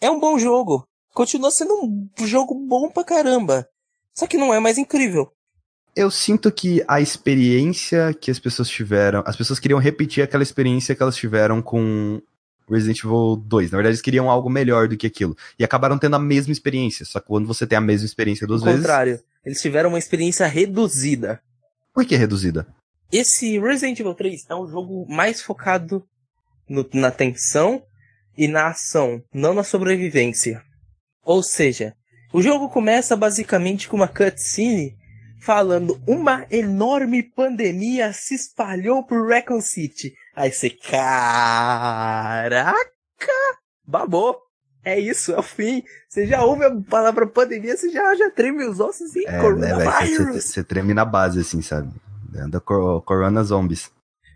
É um bom jogo. Continua sendo um jogo bom pra caramba. Só que não é mais incrível. Eu sinto que a experiência que as pessoas tiveram, as pessoas queriam repetir aquela experiência que elas tiveram com Resident Evil 2. Na verdade, eles queriam algo melhor do que aquilo. E acabaram tendo a mesma experiência. Só que quando você tem a mesma experiência duas Ao vezes. contrário, eles tiveram uma experiência reduzida. Por que reduzida? Esse Resident Evil 3 é um jogo mais focado no- na tensão e na ação, não na sobrevivência. Ou seja, o jogo começa basicamente com uma cutscene falando uma enorme pandemia se espalhou por Raccoon City. Aí você, caraca, babou. É isso, é o fim. Você já ouve a palavra pandemia, você já, já treme os ossos e É, né, coronavírus. Você treme na base, assim, sabe? Da cor Corona Zombies.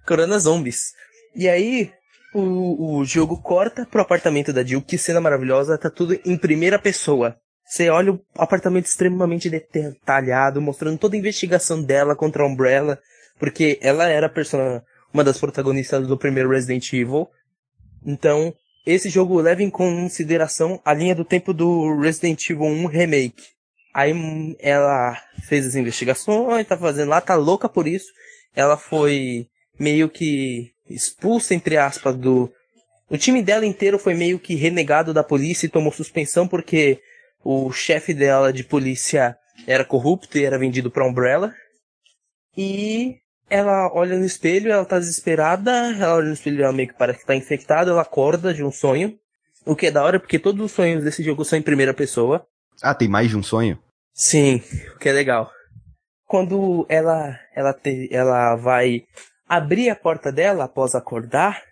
Corona Zombies. E aí, o, o jogo corta pro apartamento da Jill, que cena maravilhosa, tá tudo em primeira pessoa. Você olha o apartamento extremamente detalhado, mostrando toda a investigação dela contra a Umbrella, porque ela era persona, uma das protagonistas do primeiro Resident Evil. Então, esse jogo leva em consideração a linha do tempo do Resident Evil 1 Remake. Aí hum, ela fez as investigações, tá fazendo lá, tá louca por isso. Ela foi meio que expulsa, entre aspas, do. O time dela inteiro foi meio que renegado da polícia e tomou suspensão porque o chefe dela de polícia era corrupto e era vendido pra Umbrella. E ela olha no espelho, ela tá desesperada, ela olha no espelho, ela meio que parece que tá infectada, ela acorda de um sonho. O que é da hora, porque todos os sonhos desse jogo são em primeira pessoa. Ah, tem mais de um sonho? Sim, o que é legal. Quando ela ela te, ela vai abrir a porta dela após acordar,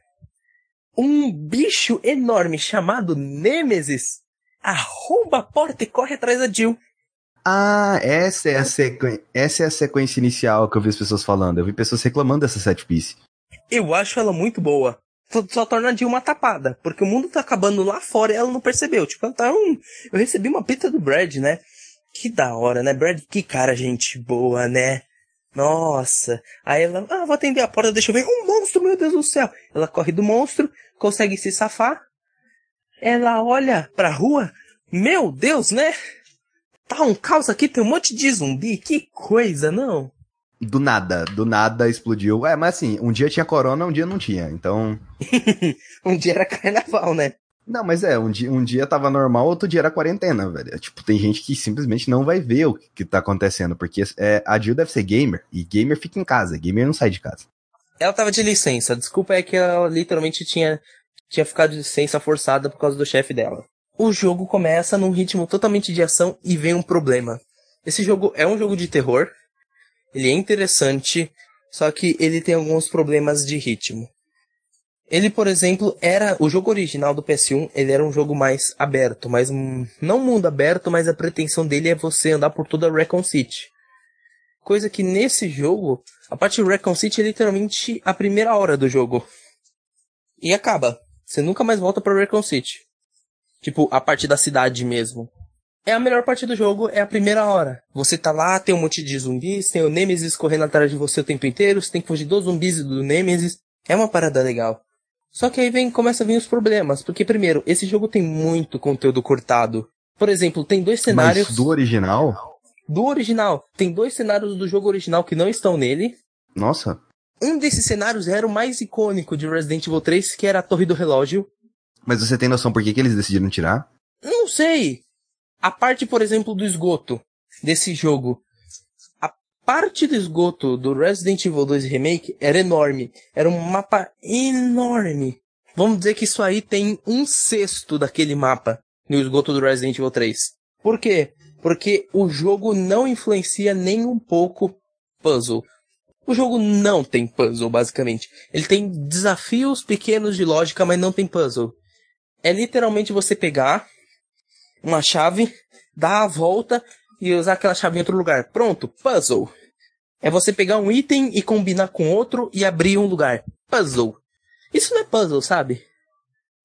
um bicho enorme chamado Nêmesis arromba a porta e corre atrás da Jill. Ah, essa é a sequência. Essa é a sequência inicial que eu vi as pessoas falando. Eu vi pessoas reclamando dessa set piece. Eu acho ela muito boa. Só, só torna a Jill uma tapada, porque o mundo tá acabando lá fora e ela não percebeu. Tipo, ela tá um... Eu recebi uma pizza do Brad, né? Que da hora, né? Brad, que cara gente boa, né? Nossa. Aí ela, ah, vou atender a porta, deixa eu ver. Um monstro, meu Deus do céu. Ela corre do monstro, consegue se safar. Ela olha pra rua. Meu Deus, né? Tá um caos aqui, tem um monte de zumbi. Que coisa, não? Do nada, do nada explodiu. É, mas assim, um dia tinha corona, um dia não tinha. Então. um dia era carnaval, né? Não, mas é, um dia, um dia tava normal, outro dia era quarentena, velho. É, Tipo, tem gente que simplesmente não vai ver o que, que tá acontecendo, porque é, a Jill deve ser gamer, e gamer fica em casa, gamer não sai de casa. Ela tava de licença. Desculpa é que ela literalmente tinha, tinha ficado de licença forçada por causa do chefe dela. O jogo começa num ritmo totalmente de ação e vem um problema. Esse jogo é um jogo de terror. Ele é interessante, só que ele tem alguns problemas de ritmo. Ele, por exemplo, era o jogo original do PS1, ele era um jogo mais aberto, mas não mundo aberto, mas a pretensão dele é você andar por toda Recon City. Coisa que nesse jogo, a parte de Recon City é literalmente a primeira hora do jogo. E acaba. Você nunca mais volta para Recon City. Tipo, a parte da cidade mesmo. É a melhor parte do jogo, é a primeira hora. Você tá lá, tem um monte de zumbis, tem o Nemesis correndo atrás de você o tempo inteiro, você tem que fugir dos zumbis e do Nemesis. É uma parada legal. Só que aí vem, começa a vir os problemas, porque primeiro, esse jogo tem muito conteúdo cortado. Por exemplo, tem dois cenários. Mas do original? Do original. Tem dois cenários do jogo original que não estão nele. Nossa. Um desses cenários era o mais icônico de Resident Evil 3, que era a Torre do Relógio. Mas você tem noção por que, que eles decidiram tirar? Não sei. A parte, por exemplo, do esgoto desse jogo. A parte do esgoto do Resident Evil 2 Remake era enorme. Era um mapa enorme. Vamos dizer que isso aí tem um sexto daquele mapa no esgoto do Resident Evil 3. Por quê? Porque o jogo não influencia nem um pouco puzzle. O jogo não tem puzzle, basicamente. Ele tem desafios pequenos de lógica, mas não tem puzzle. É literalmente você pegar uma chave, dar a volta e usar aquela chave em outro lugar. Pronto, puzzle. É você pegar um item e combinar com outro e abrir um lugar. Puzzle. Isso não é puzzle, sabe?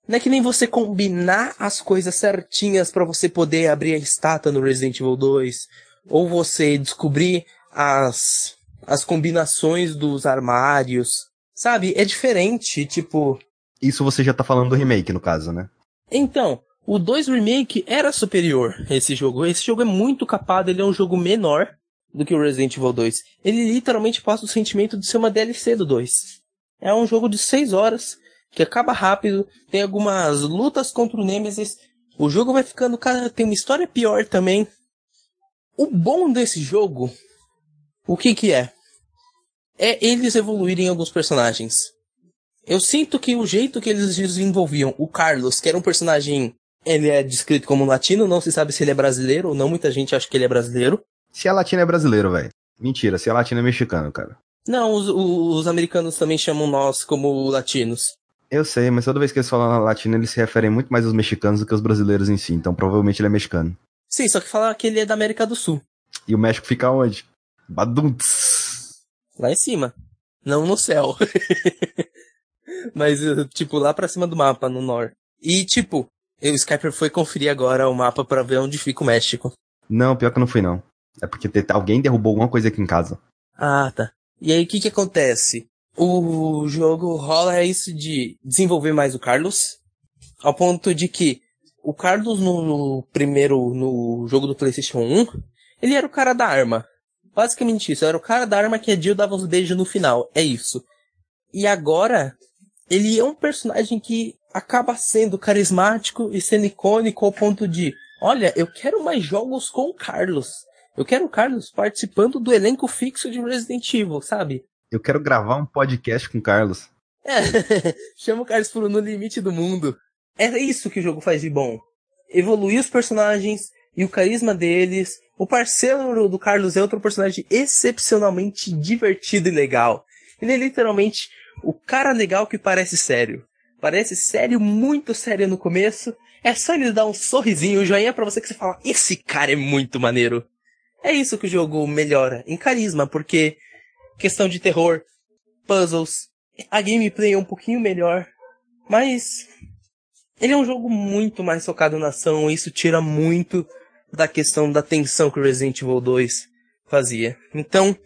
Não é que nem você combinar as coisas certinhas para você poder abrir a estátua no Resident Evil 2. Ou você descobrir as as combinações dos armários. Sabe? É diferente, tipo. Isso você já tá falando do remake, no caso, né? Então, o 2 Remake era superior a esse jogo. Esse jogo é muito capado, ele é um jogo menor do que o Resident Evil 2. Ele literalmente passa o sentimento de ser uma DLC do 2. É um jogo de 6 horas, que acaba rápido, tem algumas lutas contra o Nemesis. O jogo vai ficando cada. tem uma história pior também. O bom desse jogo o que que é? É eles evoluírem alguns personagens. Eu sinto que o jeito que eles desenvolviam o Carlos, que era um personagem, ele é descrito como latino, não se sabe se ele é brasileiro ou não, muita gente acha que ele é brasileiro. Se é latino é brasileiro, velho. Mentira, se é latino é mexicano, cara. Não, os, os americanos também chamam nós como latinos. Eu sei, mas toda vez que eles falam latino, eles se referem muito mais aos mexicanos do que aos brasileiros em si, então provavelmente ele é mexicano. Sim, só que fala que ele é da América do Sul. E o México fica onde? Badunts. Lá em cima. Não no céu. Mas, tipo, lá pra cima do mapa, no norte. E, tipo, o Skyper foi conferir agora o mapa para ver onde fica o México. Não, pior que não fui, não. É porque alguém derrubou alguma coisa aqui em casa. Ah, tá. E aí, o que que acontece? O jogo rola isso de desenvolver mais o Carlos, ao ponto de que o Carlos no primeiro, no jogo do PlayStation 1, ele era o cara da arma. Basicamente isso. Era o cara da arma que a Jill dava uns beijos no final. É isso. E agora, ele é um personagem que acaba sendo carismático e sendo icônico ao ponto de, olha, eu quero mais jogos com o Carlos. Eu quero o Carlos participando do elenco fixo de Resident Evil, sabe? Eu quero gravar um podcast com o Carlos. É, chama o Carlos pro No Limite do Mundo. É isso que o jogo faz de bom. Evoluir os personagens e o carisma deles, o parceiro do Carlos é outro personagem excepcionalmente divertido e legal. Ele é literalmente o cara legal que parece sério. Parece sério, muito sério no começo. É só ele dar um sorrisinho, um joinha pra você que você fala, esse cara é muito maneiro. É isso que o jogo melhora, em carisma, porque questão de terror, puzzles, a gameplay é um pouquinho melhor, mas ele é um jogo muito mais focado na ação, isso tira muito da questão da tensão que o Resident Evil 2 fazia. Então,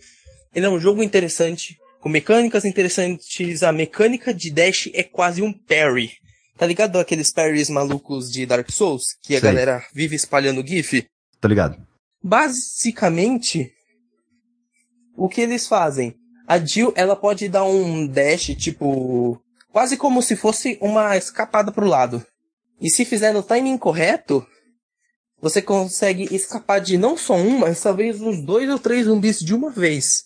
ele é um jogo interessante, com mecânicas interessantes. A mecânica de dash é quase um parry. Tá ligado aqueles parries malucos de Dark Souls? Que a Sei. galera vive espalhando GIF? Tô ligado. Basicamente, o que eles fazem? A Jill, ela pode dar um dash, tipo, quase como se fosse uma escapada pro lado. E se fizer no timing correto, você consegue escapar de não só um, mas talvez uns dois ou três zumbis de uma vez.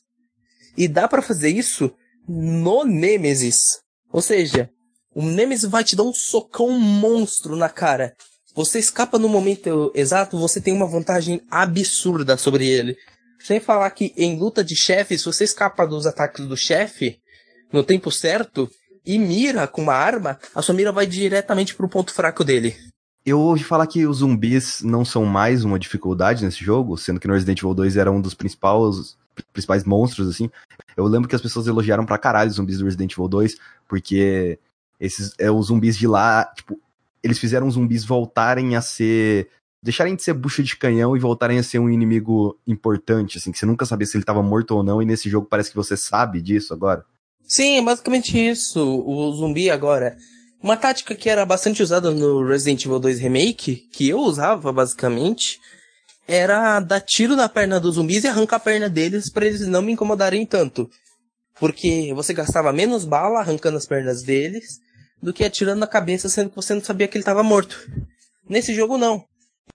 E dá para fazer isso no Nemesis. Ou seja, o Nemesis vai te dar um socão monstro na cara. Você escapa no momento exato, você tem uma vantagem absurda sobre ele. Sem falar que em luta de chefe, se você escapa dos ataques do chefe no tempo certo, e mira com uma arma, a sua mira vai diretamente pro ponto fraco dele. Eu ouvi falar que os zumbis não são mais uma dificuldade nesse jogo, sendo que no Resident Evil 2 era um dos principais, principais monstros, assim. Eu lembro que as pessoas elogiaram pra caralho os zumbis do Resident Evil 2, porque esses é, os zumbis de lá, tipo, eles fizeram os zumbis voltarem a ser. deixarem de ser bucha de canhão e voltarem a ser um inimigo importante, assim, que você nunca sabia se ele tava morto ou não, e nesse jogo parece que você sabe disso agora. Sim, é basicamente isso. O zumbi agora uma tática que era bastante usada no Resident Evil 2 Remake, que eu usava basicamente, era dar tiro na perna dos zumbis e arrancar a perna deles para eles não me incomodarem tanto. Porque você gastava menos bala arrancando as pernas deles do que atirando na cabeça sendo que você não sabia que ele estava morto. Nesse jogo não.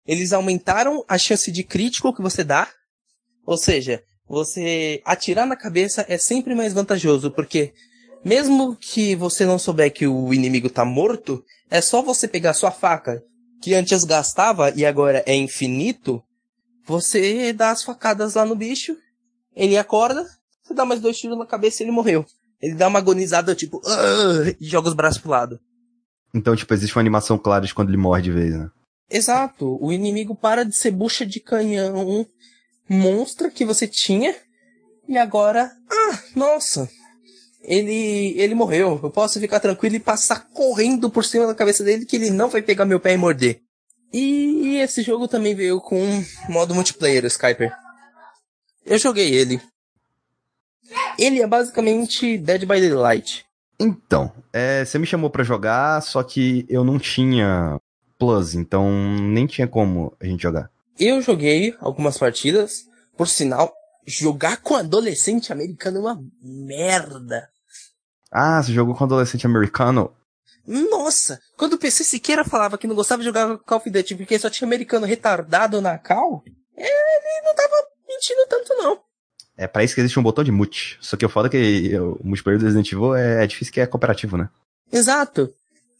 Eles aumentaram a chance de crítico que você dá. Ou seja, você atirar na cabeça é sempre mais vantajoso, porque mesmo que você não souber que o inimigo tá morto, é só você pegar sua faca, que antes gastava e agora é infinito, você dá as facadas lá no bicho, ele acorda, você dá mais dois tiros na cabeça e ele morreu. Ele dá uma agonizada, tipo, uh, e joga os braços pro lado. Então, tipo, existe uma animação clara de quando ele morre de vez, né? Exato. O inimigo para de ser bucha de canhão monstra que você tinha. E agora, ah, nossa, ele, ele morreu. Eu posso ficar tranquilo e passar correndo por cima da cabeça dele que ele não vai pegar meu pé e morder. E esse jogo também veio com modo multiplayer, Skyper. Eu joguei ele. Ele é basicamente Dead by Daylight. Então, é, você me chamou para jogar, só que eu não tinha Plus, então nem tinha como a gente jogar. Eu joguei algumas partidas, por sinal, jogar com adolescente americano é uma merda. Ah, você jogou com adolescente americano? Nossa! Quando o PC Siqueira falava que não gostava de jogar Call of Duty porque só tinha americano retardado na cal, ele não tava mentindo tanto, não. É para isso que existe um botão de mute. Só que o foda é que o multiplayer do Resident Evil é, é difícil que é cooperativo, né? Exato.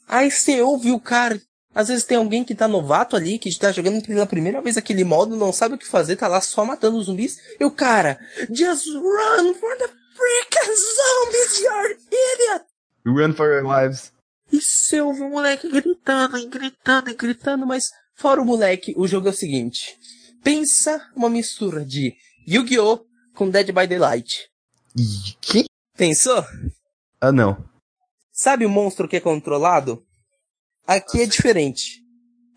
Aí você ouve o cara. Às vezes tem alguém que tá novato ali, que tá jogando pela primeira vez aquele modo, não sabe o que fazer, tá lá só matando os zumbis. E o cara, just run for the freaking zombies, you idiot! Run for your lives. E o moleque gritando e gritando e gritando, mas fora o moleque, o jogo é o seguinte. Pensa uma mistura de Yu-Gi-Oh! com Dead by Daylight. Que? Pensou? Ah, não. Sabe o monstro que é controlado? Aqui é diferente.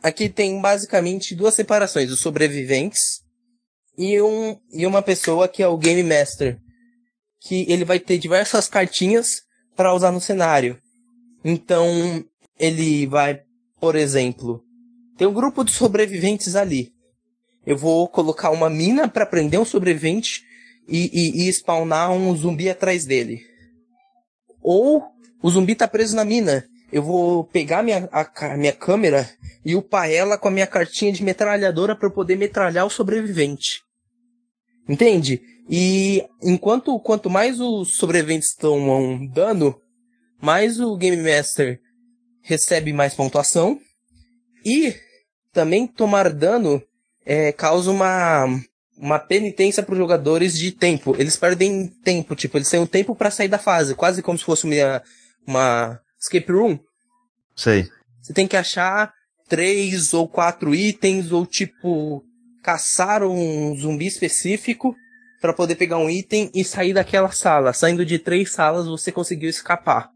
Aqui tem basicamente duas separações, os sobreviventes e, um, e uma pessoa que é o Game Master que ele vai ter diversas cartinhas para usar no cenário. Então, ele vai, por exemplo, tem um grupo de sobreviventes ali. Eu vou colocar uma mina para prender um sobrevivente e, e, e, spawnar um zumbi atrás dele. Ou o zumbi tá preso na mina. Eu vou pegar minha, a, minha câmera e upar ela com a minha cartinha de metralhadora para poder metralhar o sobrevivente. Entende? E enquanto quanto mais os sobreviventes tomam dano, mais o Game Master recebe mais pontuação. E também tomar dano é, causa uma, uma penitência para os jogadores de tempo. Eles perdem tempo, tipo, eles têm um tempo para sair da fase, quase como se fosse uma, uma escape room. Sei. Você tem que achar três ou quatro itens, ou tipo, caçar um zumbi específico para poder pegar um item e sair daquela sala. Saindo de três salas, você conseguiu escapar.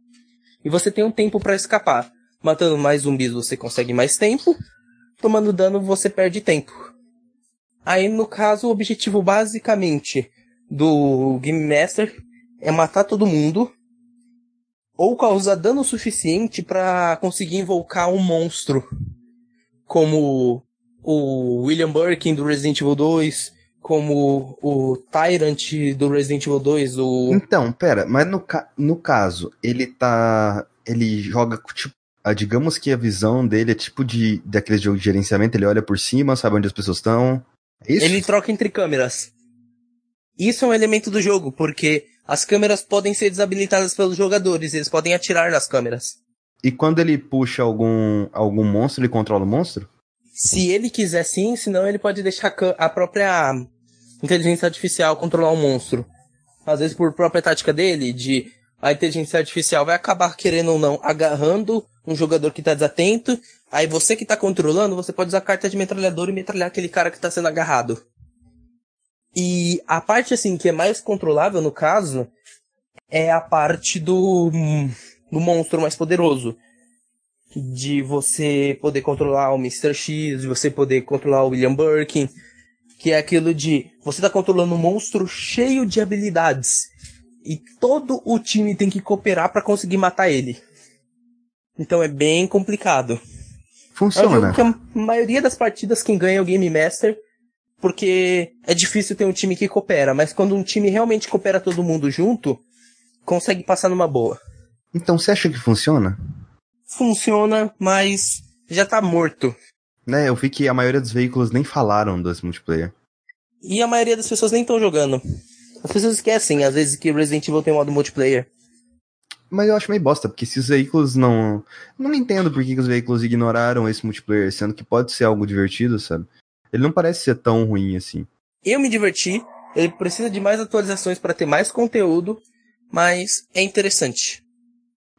E você tem um tempo para escapar. Matando mais zumbis, você consegue mais tempo. Tomando dano, você perde tempo. Aí, no caso, o objetivo basicamente do Game Master é matar todo mundo ou causar dano suficiente para conseguir invocar um monstro, como o William Birkin do Resident Evil 2, como o Tyrant do Resident Evil 2, o... Então, pera, mas no, ca no caso, ele tá... Ele joga, tipo, a, digamos que a visão dele é tipo de daquele jogo de gerenciamento, ele olha por cima, sabe onde as pessoas estão. É isso? Ele troca entre câmeras. Isso é um elemento do jogo, porque as câmeras podem ser desabilitadas pelos jogadores, eles podem atirar nas câmeras. E quando ele puxa algum, algum monstro, ele controla o monstro? Se ele quiser sim, senão ele pode deixar a própria inteligência artificial controlar o monstro. Às vezes por própria tática dele, de a inteligência artificial vai acabar, querendo ou não, agarrando um jogador que tá desatento. Aí você que tá controlando, você pode usar carta de metralhador e metralhar aquele cara que tá sendo agarrado. E a parte, assim, que é mais controlável no caso, é a parte do, do monstro mais poderoso. De você poder controlar o Mr. X, de você poder controlar o William Birkin. Que é aquilo de você tá controlando um monstro cheio de habilidades. E todo o time tem que cooperar para conseguir matar ele. Então é bem complicado. Funciona. É a maioria das partidas quem ganha é o Game Master, porque é difícil ter um time que coopera, mas quando um time realmente coopera todo mundo junto, consegue passar numa boa. Então você acha que funciona? Funciona, mas já tá morto. Né, eu vi que a maioria dos veículos nem falaram desse multiplayer. E a maioria das pessoas nem estão jogando. As pessoas esquecem, às vezes, que Resident Evil tem modo multiplayer. Mas eu acho meio bosta, porque se os veículos não. Não entendo por que, que os veículos ignoraram esse multiplayer, sendo que pode ser algo divertido, sabe? Ele não parece ser tão ruim assim. Eu me diverti, ele precisa de mais atualizações para ter mais conteúdo, mas é interessante.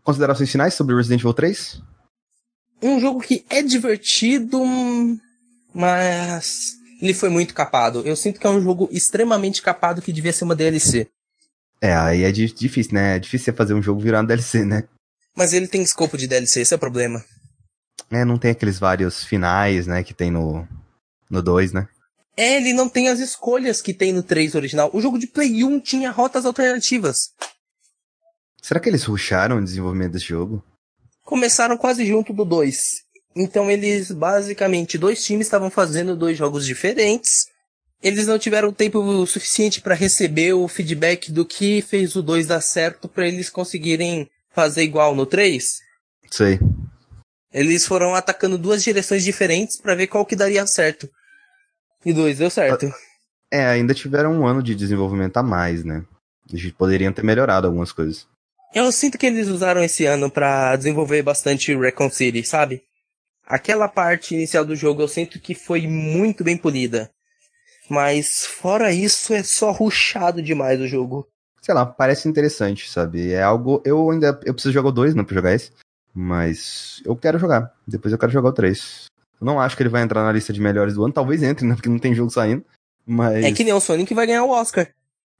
Considerações finais sobre Resident Evil 3? Um jogo que é divertido, mas ele foi muito capado. Eu sinto que é um jogo extremamente capado que devia ser uma DLC. É, aí é difícil, né? É difícil você fazer um jogo virar uma DLC, né? Mas ele tem escopo de DLC, esse é o problema. É, não tem aqueles vários finais, né, que tem no, no 2, né? É, ele não tem as escolhas que tem no 3 original. O jogo de Play 1 tinha rotas alternativas. Será que eles rusharam o desenvolvimento desse jogo? Começaram quase junto do 2. Então eles, basicamente, dois times estavam fazendo dois jogos diferentes eles não tiveram tempo suficiente para receber o feedback do que fez o 2 dar certo para eles conseguirem fazer igual no 3. Sei. Eles foram atacando duas direções diferentes para ver qual que daria certo. E dois deu certo. É, ainda tiveram um ano de desenvolvimento a mais, né? Eles poderiam ter melhorado algumas coisas. Eu sinto que eles usaram esse ano para desenvolver bastante Recon City, sabe? Aquela parte inicial do jogo eu sinto que foi muito bem polida. Mas fora isso, é só ruchado demais o jogo. Sei lá, parece interessante, sabe? É algo. Eu ainda. Eu preciso jogar o 2, né, pra jogar esse. Mas eu quero jogar. Depois eu quero jogar o 3. Eu não acho que ele vai entrar na lista de melhores do ano. Talvez entre, né? Porque não tem jogo saindo. Mas. É que nem o Sonic vai ganhar o Oscar.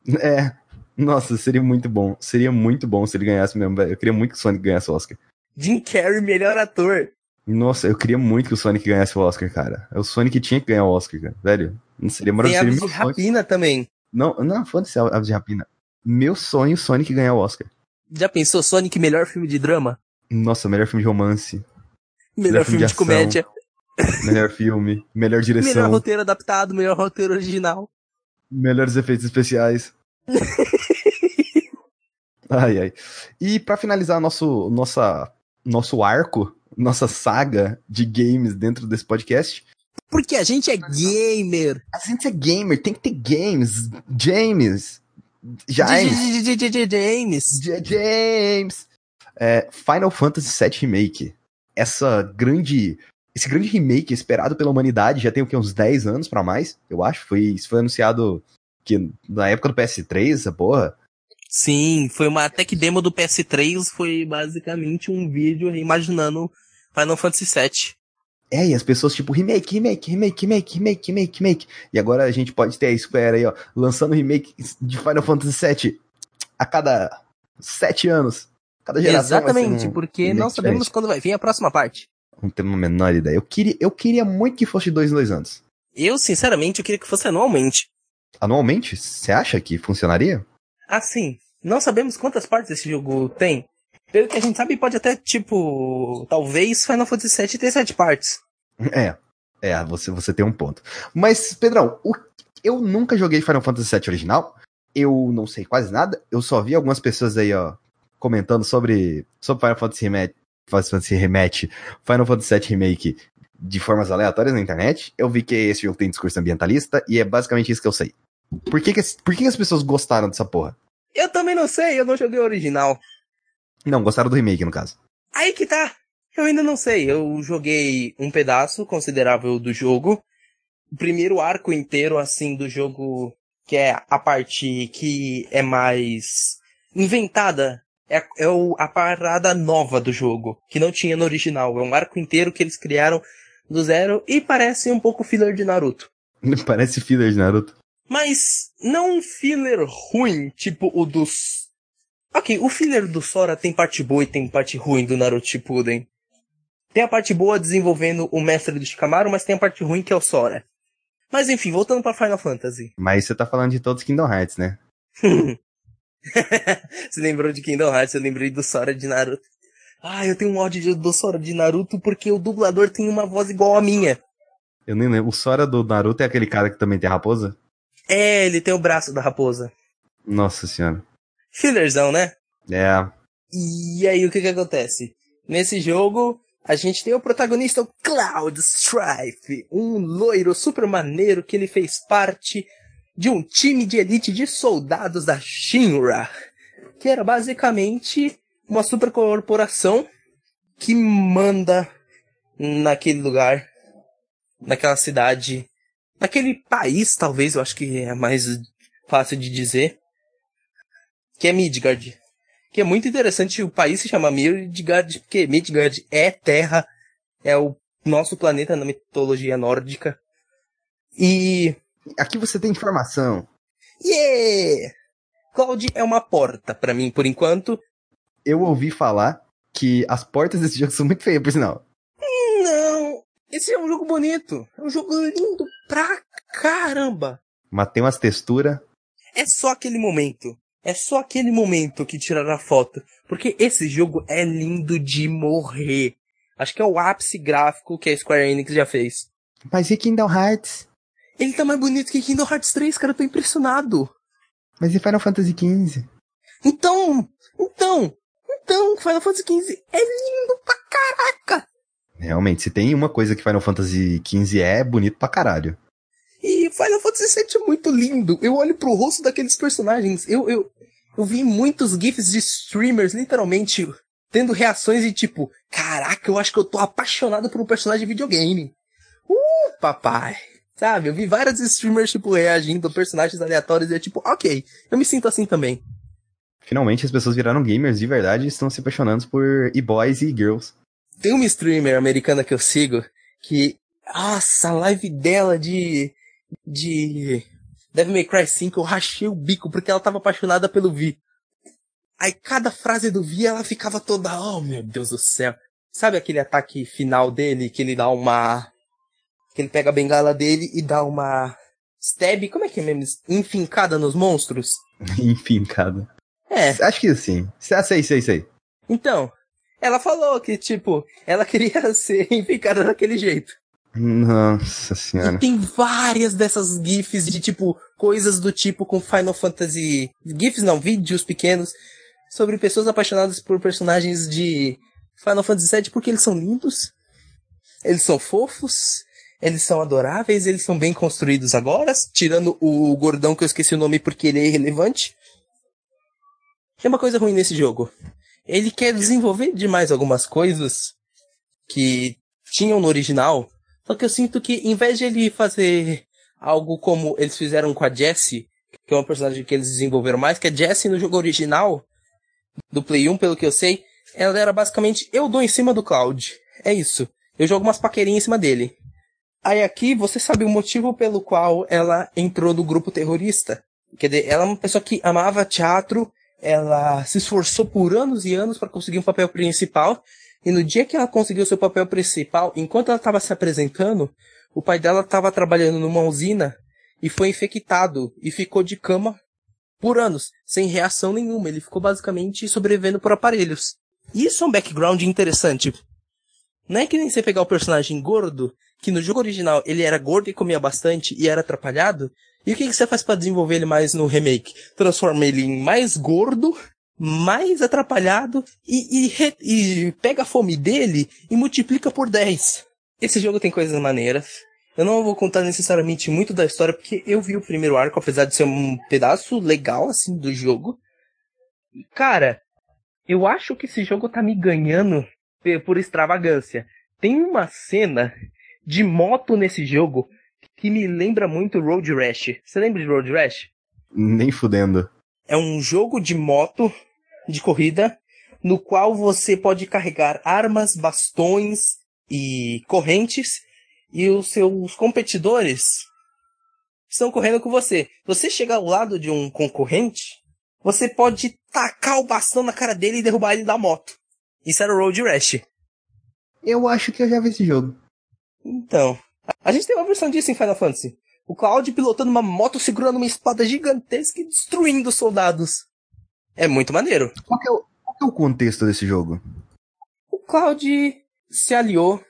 É. Nossa, seria muito bom. Seria muito bom se ele ganhasse mesmo, velho. Eu queria muito que o Sonic ganhasse o Oscar. Jim Carrey, melhor ator. Nossa, eu queria muito que o Sonic ganhasse o Oscar, cara. É o Sonic que tinha que ganhar o Oscar, cara. Velho, não seria maravilhoso. Tem Aves de Rapina sonho. também. Não, não, foda-se Aves de Rapina. Meu sonho, Sonic ganhar o Oscar. Já pensou Sonic melhor filme de drama? Nossa, melhor filme de romance. Melhor, melhor filme, filme de, de comédia. Melhor filme, melhor direção. Melhor roteiro adaptado, melhor roteiro original. Melhores efeitos especiais. ai, ai. E para finalizar nosso, nossa, nosso arco nossa saga de games dentro desse podcast. Porque a gente é gamer. A gente é gamer, tem que ter games. James. James. James. James. É, Final Fantasy VII Remake. Essa grande. Esse grande remake esperado pela humanidade já tem o que? Uns 10 anos para mais, eu acho. Foi, isso foi anunciado que na época do PS3, essa porra. Sim, foi uma tech demo do PS3, foi basicamente um vídeo imaginando Final Fantasy VII. É, e as pessoas, tipo, remake, remake, remake, remake, remake, remake, remake. E agora a gente pode ter a Square aí, ó, lançando remake de Final Fantasy VII a cada sete anos. Cada geração. Exatamente, um porque não sabemos quando vai vir a próxima parte. Não temos a menor ideia. Eu queria, eu queria muito que fosse de dois em dois anos. Eu, sinceramente, eu queria que fosse anualmente. Anualmente? Você acha que funcionaria? Assim, não sabemos quantas partes esse jogo tem. Pelo que a gente sabe, pode até, tipo, talvez Final Fantasy VII ter sete partes. É, é, você, você tem um ponto. Mas, Pedrão, o, eu nunca joguei Final Fantasy VII original. Eu não sei quase nada. Eu só vi algumas pessoas aí, ó, comentando sobre, sobre Final Fantasy Remake, Final Fantasy Rematch, Final Fantasy VII Remake de formas aleatórias na internet. Eu vi que esse jogo tem discurso ambientalista e é basicamente isso que eu sei. Por que, que, por que as pessoas gostaram dessa porra? Eu também não sei, eu não joguei o original. Não, gostaram do remake, no caso. Aí que tá. Eu ainda não sei. Eu joguei um pedaço considerável do jogo. O primeiro arco inteiro, assim, do jogo, que é a parte que é mais inventada É, é o, a parada nova do jogo, que não tinha no original. É um arco inteiro que eles criaram do zero e parece um pouco filler de Naruto. Parece filler de Naruto. Mas não um filler ruim, tipo o dos. Ok, o filler do Sora tem parte boa e tem parte ruim do Naruto Shippuden. Tem a parte boa desenvolvendo o mestre do Shikamaru, mas tem a parte ruim que é o Sora. Mas enfim, voltando para Final Fantasy. Mas você tá falando de todos Kingdom Hearts, né? você lembrou de Kingdom Hearts, eu lembrei do Sora de Naruto. Ah, eu tenho um ódio do Sora de Naruto porque o dublador tem uma voz igual a minha. Eu nem lembro. O Sora do Naruto é aquele cara que também tem raposa? É, ele tem o braço da raposa. Nossa senhora. Fillerzão, né? É. E aí, o que que acontece? Nesse jogo, a gente tem o protagonista, o Cloud Strife, um loiro super maneiro que ele fez parte de um time de elite de soldados da Shinra, que era basicamente uma supercorporação que manda naquele lugar, naquela cidade, naquele país, talvez, eu acho que é mais fácil de dizer, que é Midgard. Que é muito interessante, o país se chama Midgard, porque Midgard é terra, é o nosso planeta na mitologia nórdica. E Aqui você tem informação. Yeah! Cloud é uma porta para mim, por enquanto. Eu ouvi falar que as portas desse jogo são muito feias, por sinal. Esse é um jogo bonito. É um jogo lindo pra caramba. Mas tem umas texturas. É só aquele momento. É só aquele momento que tiraram a foto. Porque esse jogo é lindo de morrer. Acho que é o ápice gráfico que a Square Enix já fez. Mas e Kingdom Hearts? Ele tá mais bonito que Kingdom Hearts 3, cara. Eu tô impressionado. Mas e Final Fantasy XV? Então, então, então, Final Fantasy XV é lindo pra caraca. Realmente, se tem uma coisa que Final Fantasy XV é, é bonito pra caralho. E Final Fantasy VII é muito lindo. Eu olho pro rosto daqueles personagens. Eu, eu, eu vi muitos GIFs de streamers, literalmente, tendo reações de tipo, caraca, eu acho que eu tô apaixonado por um personagem de videogame. Uh, papai. Sabe? Eu vi vários streamers, tipo, reagindo a personagens aleatórios e é tipo, ok, eu me sinto assim também. Finalmente as pessoas viraram gamers de verdade e estão se apaixonando por e-boys e girls. Tem uma streamer americana que eu sigo que, nossa, a live dela de, de Devil May Cry 5 eu rachei o bico porque ela tava apaixonada pelo Vi. Aí cada frase do Vi ela ficava toda, oh meu Deus do céu. Sabe aquele ataque final dele que ele dá uma que ele pega a bengala dele e dá uma stab, como é que é mesmo? Enfincada nos monstros? Enfincada. É. Acho que sim. Sei, sei, sei. Então, ela falou que, tipo, ela queria ser enfincada daquele jeito. Nossa senhora. E tem várias dessas GIFs de, tipo, coisas do tipo com Final Fantasy. GIFs não, vídeos pequenos sobre pessoas apaixonadas por personagens de Final Fantasy VII porque eles são lindos, eles são fofos, eles são adoráveis, eles são bem construídos agora, tirando o gordão que eu esqueci o nome porque ele é irrelevante. Tem uma coisa ruim nesse jogo. Ele quer desenvolver demais algumas coisas que tinham no original, só que eu sinto que em vez de ele fazer algo como eles fizeram com a Jessie, que é uma personagem que eles desenvolveram mais, que a Jessie no jogo original do Play 1, pelo que eu sei, ela era basicamente eu dou em cima do Cloud. É isso. Eu jogo umas paquerinhas em cima dele. Aí aqui você sabe o motivo pelo qual ela entrou no grupo terrorista. Quer dizer, ela é uma pessoa que amava teatro, ela se esforçou por anos e anos para conseguir um papel principal, e no dia que ela conseguiu seu papel principal, enquanto ela estava se apresentando, o pai dela estava trabalhando numa usina e foi infectado e ficou de cama por anos, sem reação nenhuma. Ele ficou basicamente sobrevivendo por aparelhos. Isso é um background interessante. Não é que nem você pegar o personagem gordo, que no jogo original ele era gordo e comia bastante e era atrapalhado, e o que, que você faz para desenvolver ele mais no remake? Transforma ele em mais gordo, mais atrapalhado e, e, e, pega a fome dele e multiplica por 10. Esse jogo tem coisas maneiras. Eu não vou contar necessariamente muito da história porque eu vi o primeiro arco, apesar de ser um pedaço legal assim do jogo. Cara, eu acho que esse jogo tá me ganhando por extravagância. Tem uma cena de moto nesse jogo que me lembra muito Road Rash. Você lembra de Road Rash? Nem fudendo. É um jogo de moto de corrida no qual você pode carregar armas, bastões e correntes e os seus competidores estão correndo com você. Você chega ao lado de um concorrente, você pode tacar o bastão na cara dele e derrubar ele da moto. Isso era o Road Rash. Eu acho que eu já vi esse jogo. Então, a gente tem uma versão disso em Final Fantasy. O Cloud pilotando uma moto segurando uma espada gigantesca e destruindo soldados. É muito maneiro. Qual é, o, qual é o contexto desse jogo? O Cloud se aliou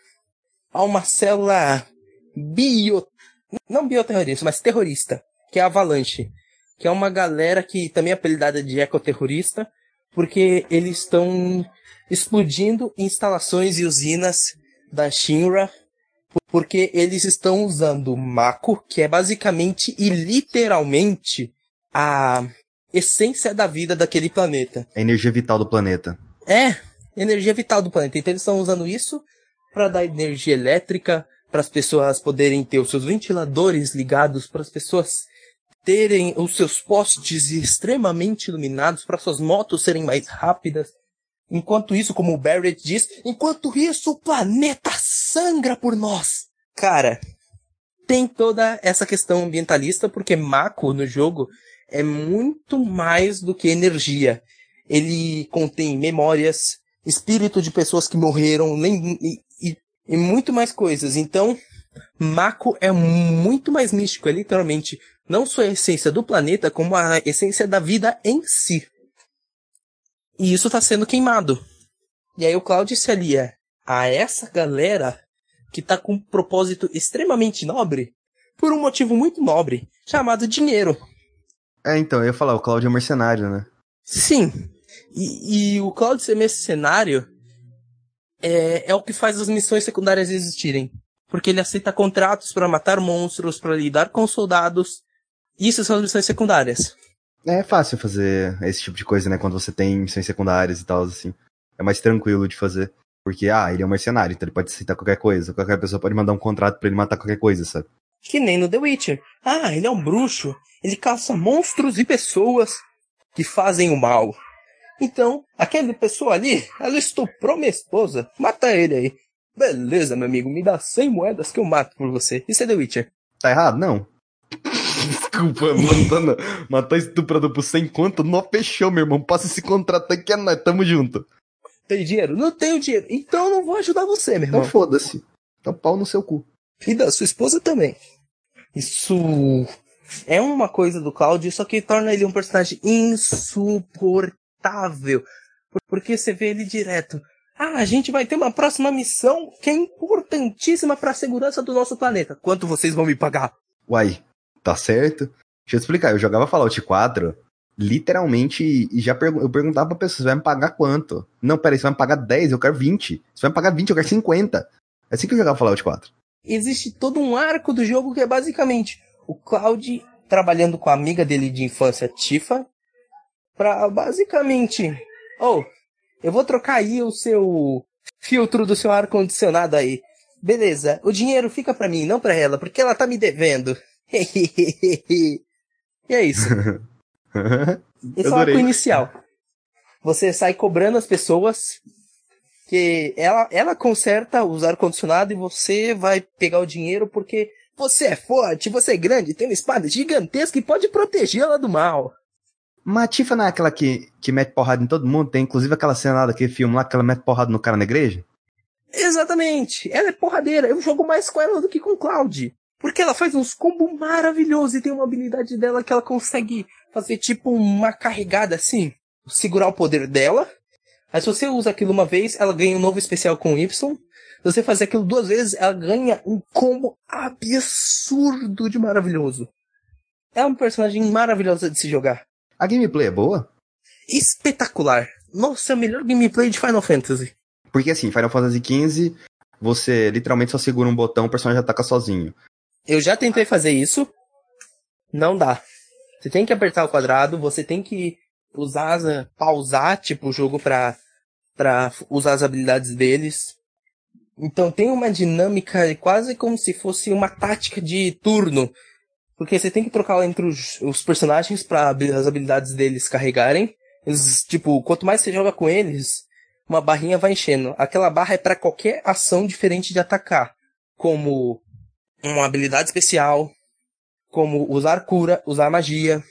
a uma célula bio... Não bioterrorista, mas terrorista. Que é a Avalanche. Que é uma galera que também é apelidada de ecoterrorista. Porque eles estão explodindo instalações e usinas da Shinra porque eles estão usando Mako, que é basicamente e literalmente a essência da vida daquele planeta. A energia vital do planeta. É, energia vital do planeta. Então eles estão usando isso para dar energia elétrica, para as pessoas poderem ter os seus ventiladores ligados, para as pessoas terem os seus postes extremamente iluminados, para suas motos serem mais rápidas. Enquanto isso, como o Barrett diz, enquanto isso o planeta sangra por nós. Cara, tem toda essa questão ambientalista, porque Mako no jogo é muito mais do que energia. Ele contém memórias, espírito de pessoas que morreram e, e, e muito mais coisas. Então, Mako é muito mais místico, é literalmente não só a essência do planeta, como a essência da vida em si. E isso está sendo queimado. E aí o Cloud se alia a essa galera que está com um propósito extremamente nobre por um motivo muito nobre, chamado dinheiro. É, então, eu ia falar, o Cloud é mercenário, né? Sim. E, e o Cloud ser mercenário é, é o que faz as missões secundárias existirem. Porque ele aceita contratos para matar monstros, para lidar com soldados. Isso são as missões secundárias. É fácil fazer esse tipo de coisa, né? Quando você tem missões secundárias e tal, assim. É mais tranquilo de fazer. Porque, ah, ele é um mercenário, então ele pode aceitar qualquer coisa. Qualquer pessoa pode mandar um contrato para ele matar qualquer coisa, sabe? Que nem no The Witcher. Ah, ele é um bruxo. Ele caça monstros e pessoas que fazem o mal. Então, aquela pessoa ali, ela estuprou minha esposa. Mata ele aí. Beleza, meu amigo, me dá 100 moedas que eu mato por você. Isso é The Witcher. Tá errado? Não. Desculpa, matando, matar estuprador por 100 conto, não fechou, meu irmão. Passa esse contrato aqui, é nós, tamo junto. Tem dinheiro? Não tenho dinheiro. Então eu não vou ajudar você, meu irmão. Então foda-se. Então pau no seu cu. E da sua esposa também. Isso é uma coisa do Cloud, só que torna ele um personagem insuportável. Porque você vê ele direto. Ah, a gente vai ter uma próxima missão que é importantíssima para a segurança do nosso planeta. Quanto vocês vão me pagar? Uai, tá certo. Deixa eu explicar, eu jogava Fallout 4, literalmente, e já pergu eu perguntava pra pessoa, você vai me pagar quanto? Não, peraí, você vai me pagar 10, eu quero 20. Você vai me pagar 20, eu quero 50. É assim que eu jogava Fallout 4. Existe todo um arco do jogo que é basicamente o Cloud trabalhando com a amiga dele de infância, Tifa, pra basicamente, oh, eu vou trocar aí o seu filtro do seu ar-condicionado aí. Beleza, o dinheiro fica pra mim, não pra ela, porque ela tá me devendo. e é isso. Esse é o arco inicial. Você sai cobrando as pessoas que ela, ela conserta os ar-condicionado e você vai pegar o dinheiro porque você é forte, você é grande, tem uma espada gigantesca e pode protegê-la do mal. Matifa não é aquela que, que mete porrada em todo mundo? Tem inclusive aquela cena lá daquele filme lá que ela mete porrada no cara na igreja? Exatamente. Ela é porradeira. Eu jogo mais com ela do que com Cloud. Porque ela faz uns combos maravilhosos e tem uma habilidade dela que ela consegue fazer tipo uma carregada assim. Segurar o poder dela. Aí se você usa aquilo uma vez, ela ganha um novo especial com Y. Se você fazer aquilo duas vezes, ela ganha um combo absurdo de maravilhoso. É um personagem maravilhoso de se jogar. A gameplay é boa? Espetacular. Nossa, é o melhor gameplay de Final Fantasy. Porque assim, Final Fantasy XV, você literalmente só segura um botão, o personagem ataca sozinho. Eu já tentei fazer isso. Não dá. Você tem que apertar o quadrado, você tem que usar, pausar, tipo, o jogo pra, pra usar as habilidades deles. Então tem uma dinâmica quase como se fosse uma tática de turno. Porque você tem que trocar entre os, os personagens para as habilidades deles carregarem. Eles, tipo, quanto mais você joga com eles, uma barrinha vai enchendo. Aquela barra é para qualquer ação diferente de atacar, como uma habilidade especial, como usar cura, usar magia.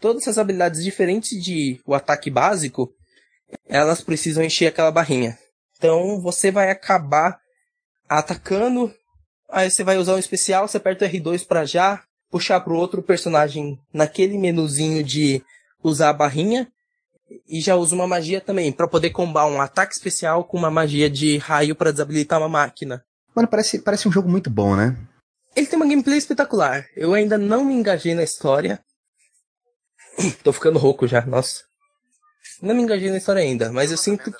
Todas essas habilidades diferentes de o ataque básico, elas precisam encher aquela barrinha. Então você vai acabar atacando, aí você vai usar um especial, você aperta o R2 para já puxar pro outro personagem naquele menuzinho de usar a barrinha e já usa uma magia também para poder combar um ataque especial com uma magia de raio para desabilitar uma máquina. Mano, parece, parece um jogo muito bom, né? Ele tem uma gameplay espetacular. Eu ainda não me engajei na história. Tô ficando rouco já, nossa. Não me engajei na história ainda, mas eu sinto que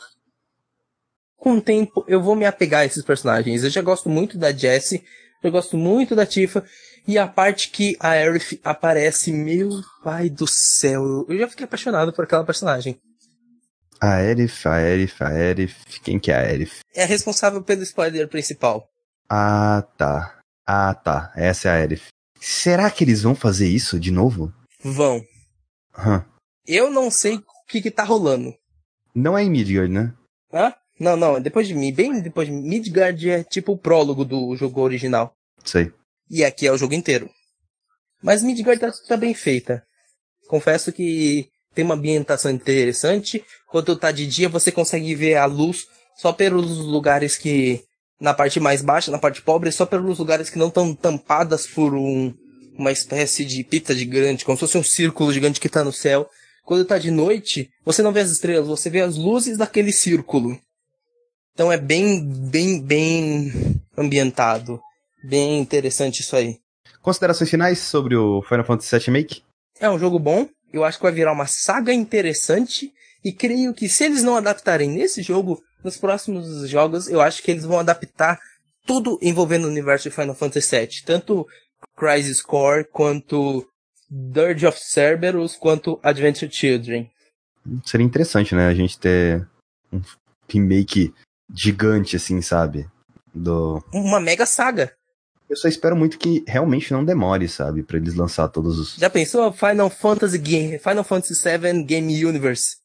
com o tempo eu vou me apegar a esses personagens. Eu já gosto muito da Jessie, eu gosto muito da Tifa, e a parte que a Aerith aparece, meu pai do céu, eu já fiquei apaixonado por aquela personagem. A Aerith, a Aerith, a Aerith, quem que é a Aerith? É a responsável pelo spoiler principal. Ah, tá. Ah, tá. Essa é a Aerith. Será que eles vão fazer isso de novo? Vão. Hum. Eu não sei o que que tá rolando. Não é em Midgard, né? Hã? Não, não, depois de mim, bem depois de Midgard é tipo o prólogo do jogo original. Sei. E aqui é o jogo inteiro. Mas Midgard tá, tá bem feita. Confesso que tem uma ambientação interessante. Quando tá de dia, você consegue ver a luz só pelos lugares que. Na parte mais baixa, na parte pobre, só pelos lugares que não estão tampadas por um, uma espécie de pita gigante, como se fosse um círculo gigante que tá no céu. Quando tá de noite, você não vê as estrelas, você vê as luzes daquele círculo. Então é bem, bem, bem ambientado. Bem interessante isso aí. Considerações finais sobre o Final Fantasy VII Make? É um jogo bom. Eu acho que vai virar uma saga interessante. E creio que se eles não adaptarem nesse jogo, nos próximos jogos, eu acho que eles vão adaptar tudo envolvendo o universo de Final Fantasy VII. Tanto Crisis Core, quanto Dirge of Cerberus, quanto Adventure Children. Seria interessante, né? A gente ter um remake gigante, assim, sabe? Do... Uma mega saga. Eu só espero muito que realmente não demore, sabe? Pra eles lançar todos os. Já pensou Final Fantasy Game, Final Fantasy VII Game Universe?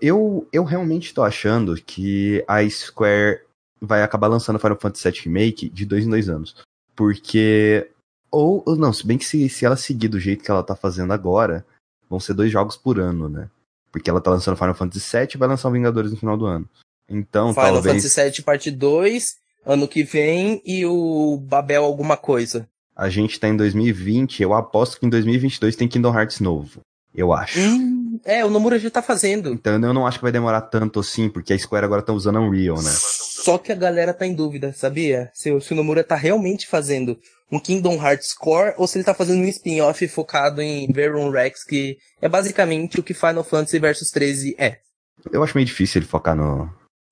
Eu, eu realmente tô achando que a Square vai acabar lançando Final Fantasy VII Remake de dois em dois anos. Porque. Ou, ou não, se bem que se, se ela seguir do jeito que ela tá fazendo agora, vão ser dois jogos por ano, né? Porque ela tá lançando Final Fantasy VII e vai lançar o Vingadores no final do ano. Então, Final talvez. Fantasy VII Parte 2 ano que vem e o Babel alguma coisa. A gente tá em 2020, eu aposto que em 2022 tem Kingdom Hearts novo. Eu acho. Hum, é, o Nomura já tá fazendo. Então eu não acho que vai demorar tanto assim, porque a Square agora tá usando Unreal, né? Só que a galera tá em dúvida, sabia? Se, se o Nomura tá realmente fazendo um Kingdom Hearts Core ou se ele tá fazendo um spin-off focado em Verum Rex, que é basicamente o que Final Fantasy Versus 13 é. Eu acho meio difícil ele focar no,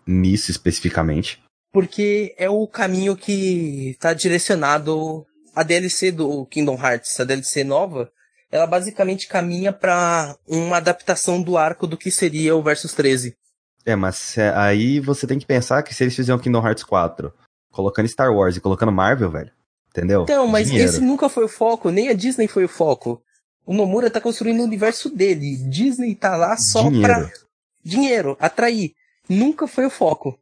nisso especificamente porque é o caminho que está direcionado a DLC do Kingdom Hearts, a DLC nova, ela basicamente caminha para uma adaptação do arco do que seria o Versus 13. É, mas aí você tem que pensar que se eles fizerem o Kingdom Hearts 4, colocando Star Wars e colocando Marvel, velho, entendeu? Então, mas Dinheiro. esse nunca foi o foco, nem a Disney foi o foco. O Nomura tá construindo o universo dele. Disney tá lá só Dinheiro. pra dinheiro, atrair. Nunca foi o foco.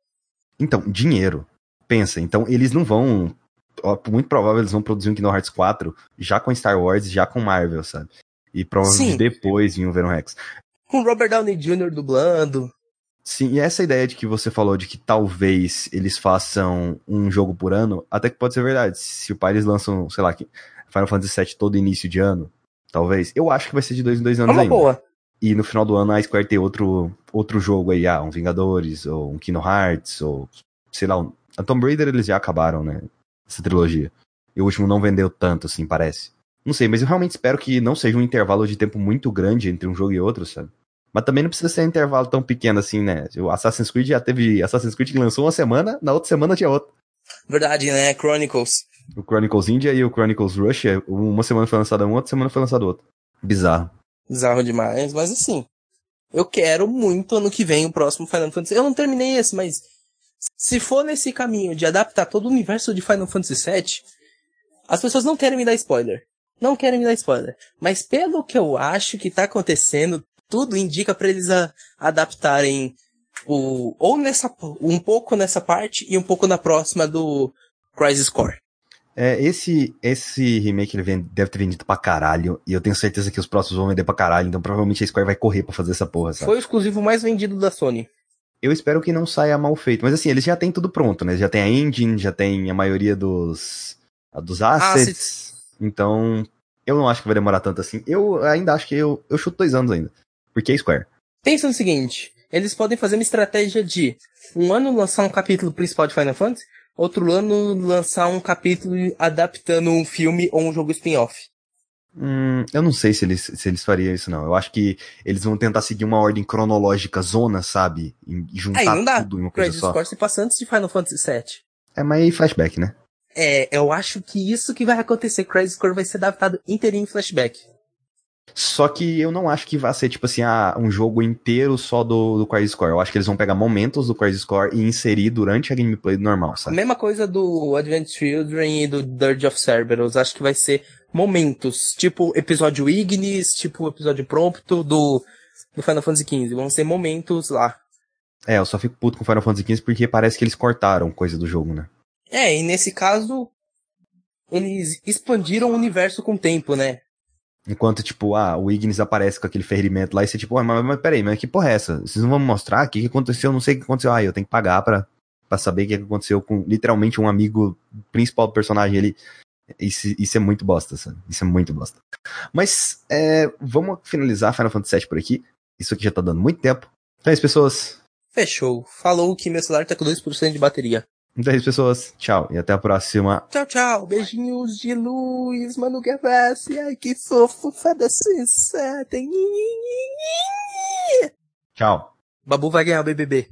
Então, dinheiro. Pensa, então eles não vão. Ó, muito provável eles vão produzir um Kingdom Hearts 4 já com Star Wars, já com Marvel, sabe? E provavelmente Sim. depois em um Venom Rex. Com Robert Downey Jr. dublando. Sim, e essa ideia de que você falou de que talvez eles façam um jogo por ano, até que pode ser verdade. Se o pai eles lançam, sei lá, Final Fantasy VII todo início de ano, talvez. Eu acho que vai ser de dois em dois É anos uma ainda. boa. E no final do ano a Square ter outro, outro jogo aí, ah, um Vingadores, ou um Kingdom Hearts, ou sei lá, um... a Tomb Raider eles já acabaram, né? Essa trilogia. E o último não vendeu tanto, assim, parece. Não sei, mas eu realmente espero que não seja um intervalo de tempo muito grande entre um jogo e outro, sabe? Mas também não precisa ser um intervalo tão pequeno assim, né? O Assassin's Creed já teve Assassin's Creed lançou uma semana, na outra semana tinha outro. Verdade, né? Chronicles. O Chronicles India e o Chronicles Russia, uma semana foi lançada um, outra semana foi lançado outro. Bizarro. Bizarro demais, mas assim. Eu quero muito ano que vem o próximo Final Fantasy. Eu não terminei esse, mas se for nesse caminho de adaptar todo o universo de Final Fantasy VII, as pessoas não querem me dar spoiler. Não querem me dar spoiler. Mas pelo que eu acho que tá acontecendo, tudo indica para eles a, adaptarem o ou nessa um pouco nessa parte e um pouco na próxima do Crisis Core. É, esse, esse remake ele vem, deve ter vendido pra caralho. E eu tenho certeza que os próximos vão vender pra caralho. Então provavelmente a Square vai correr pra fazer essa porra, sabe? Foi o exclusivo mais vendido da Sony. Eu espero que não saia mal feito. Mas assim, eles já têm tudo pronto, né? Já tem a engine, já tem a maioria dos, dos assets. assets. Então, eu não acho que vai demorar tanto assim. Eu ainda acho que eu, eu chuto dois anos ainda. Porque é Square. Pensa no seguinte: eles podem fazer uma estratégia de um ano lançar um capítulo principal de Final Fantasy, outro ano lançar um capítulo adaptando um filme ou um jogo spin-off. Hum, eu não sei se eles, se eles fariam isso, não. Eu acho que eles vão tentar seguir uma ordem cronológica zona, sabe? E juntar Aí, não dá. tudo em uma coisa só. se passa antes de Final Fantasy VII. É, mas aí flashback, né? É, eu acho que isso que vai acontecer. Crisis Core vai ser adaptado inteirinho em flashback. Só que eu não acho que vai ser, tipo assim, ah, um jogo inteiro só do, do Crisis Core. Eu acho que eles vão pegar momentos do Crisis Core e inserir durante a gameplay normal, sabe? Mesma coisa do Advent Children e do Dirge of Cerberus. Acho que vai ser momentos, tipo episódio Ignis, tipo episódio Prompto do, do Final Fantasy XV. Vão ser momentos lá. É, eu só fico puto com Final Fantasy XV porque parece que eles cortaram coisa do jogo, né? É, e nesse caso, eles expandiram o universo com o tempo, né? Enquanto, tipo, ah, o Ignis aparece com aquele ferimento lá e você, tipo, ah, mas, mas peraí, mas que porra é essa? Vocês não vão me mostrar o que, que aconteceu? Eu não sei o que aconteceu. Ah, eu tenho que pagar pra, pra saber o que, aconteceu com literalmente um amigo principal do personagem. Ele. Isso, isso é muito bosta, sabe? Isso é muito bosta. Mas, é, vamos finalizar Final Fantasy VII por aqui. Isso aqui já tá dando muito tempo. Então é isso, pessoas. Fechou. Falou que meu celular tá com 2% de bateria. Então é isso, pessoas. Tchau e até a próxima. Tchau, tchau. Beijinhos de luz, Mano Gavassi. Ai, que fofo. Fada sensata. Tchau. Babu vai ganhar o BBB.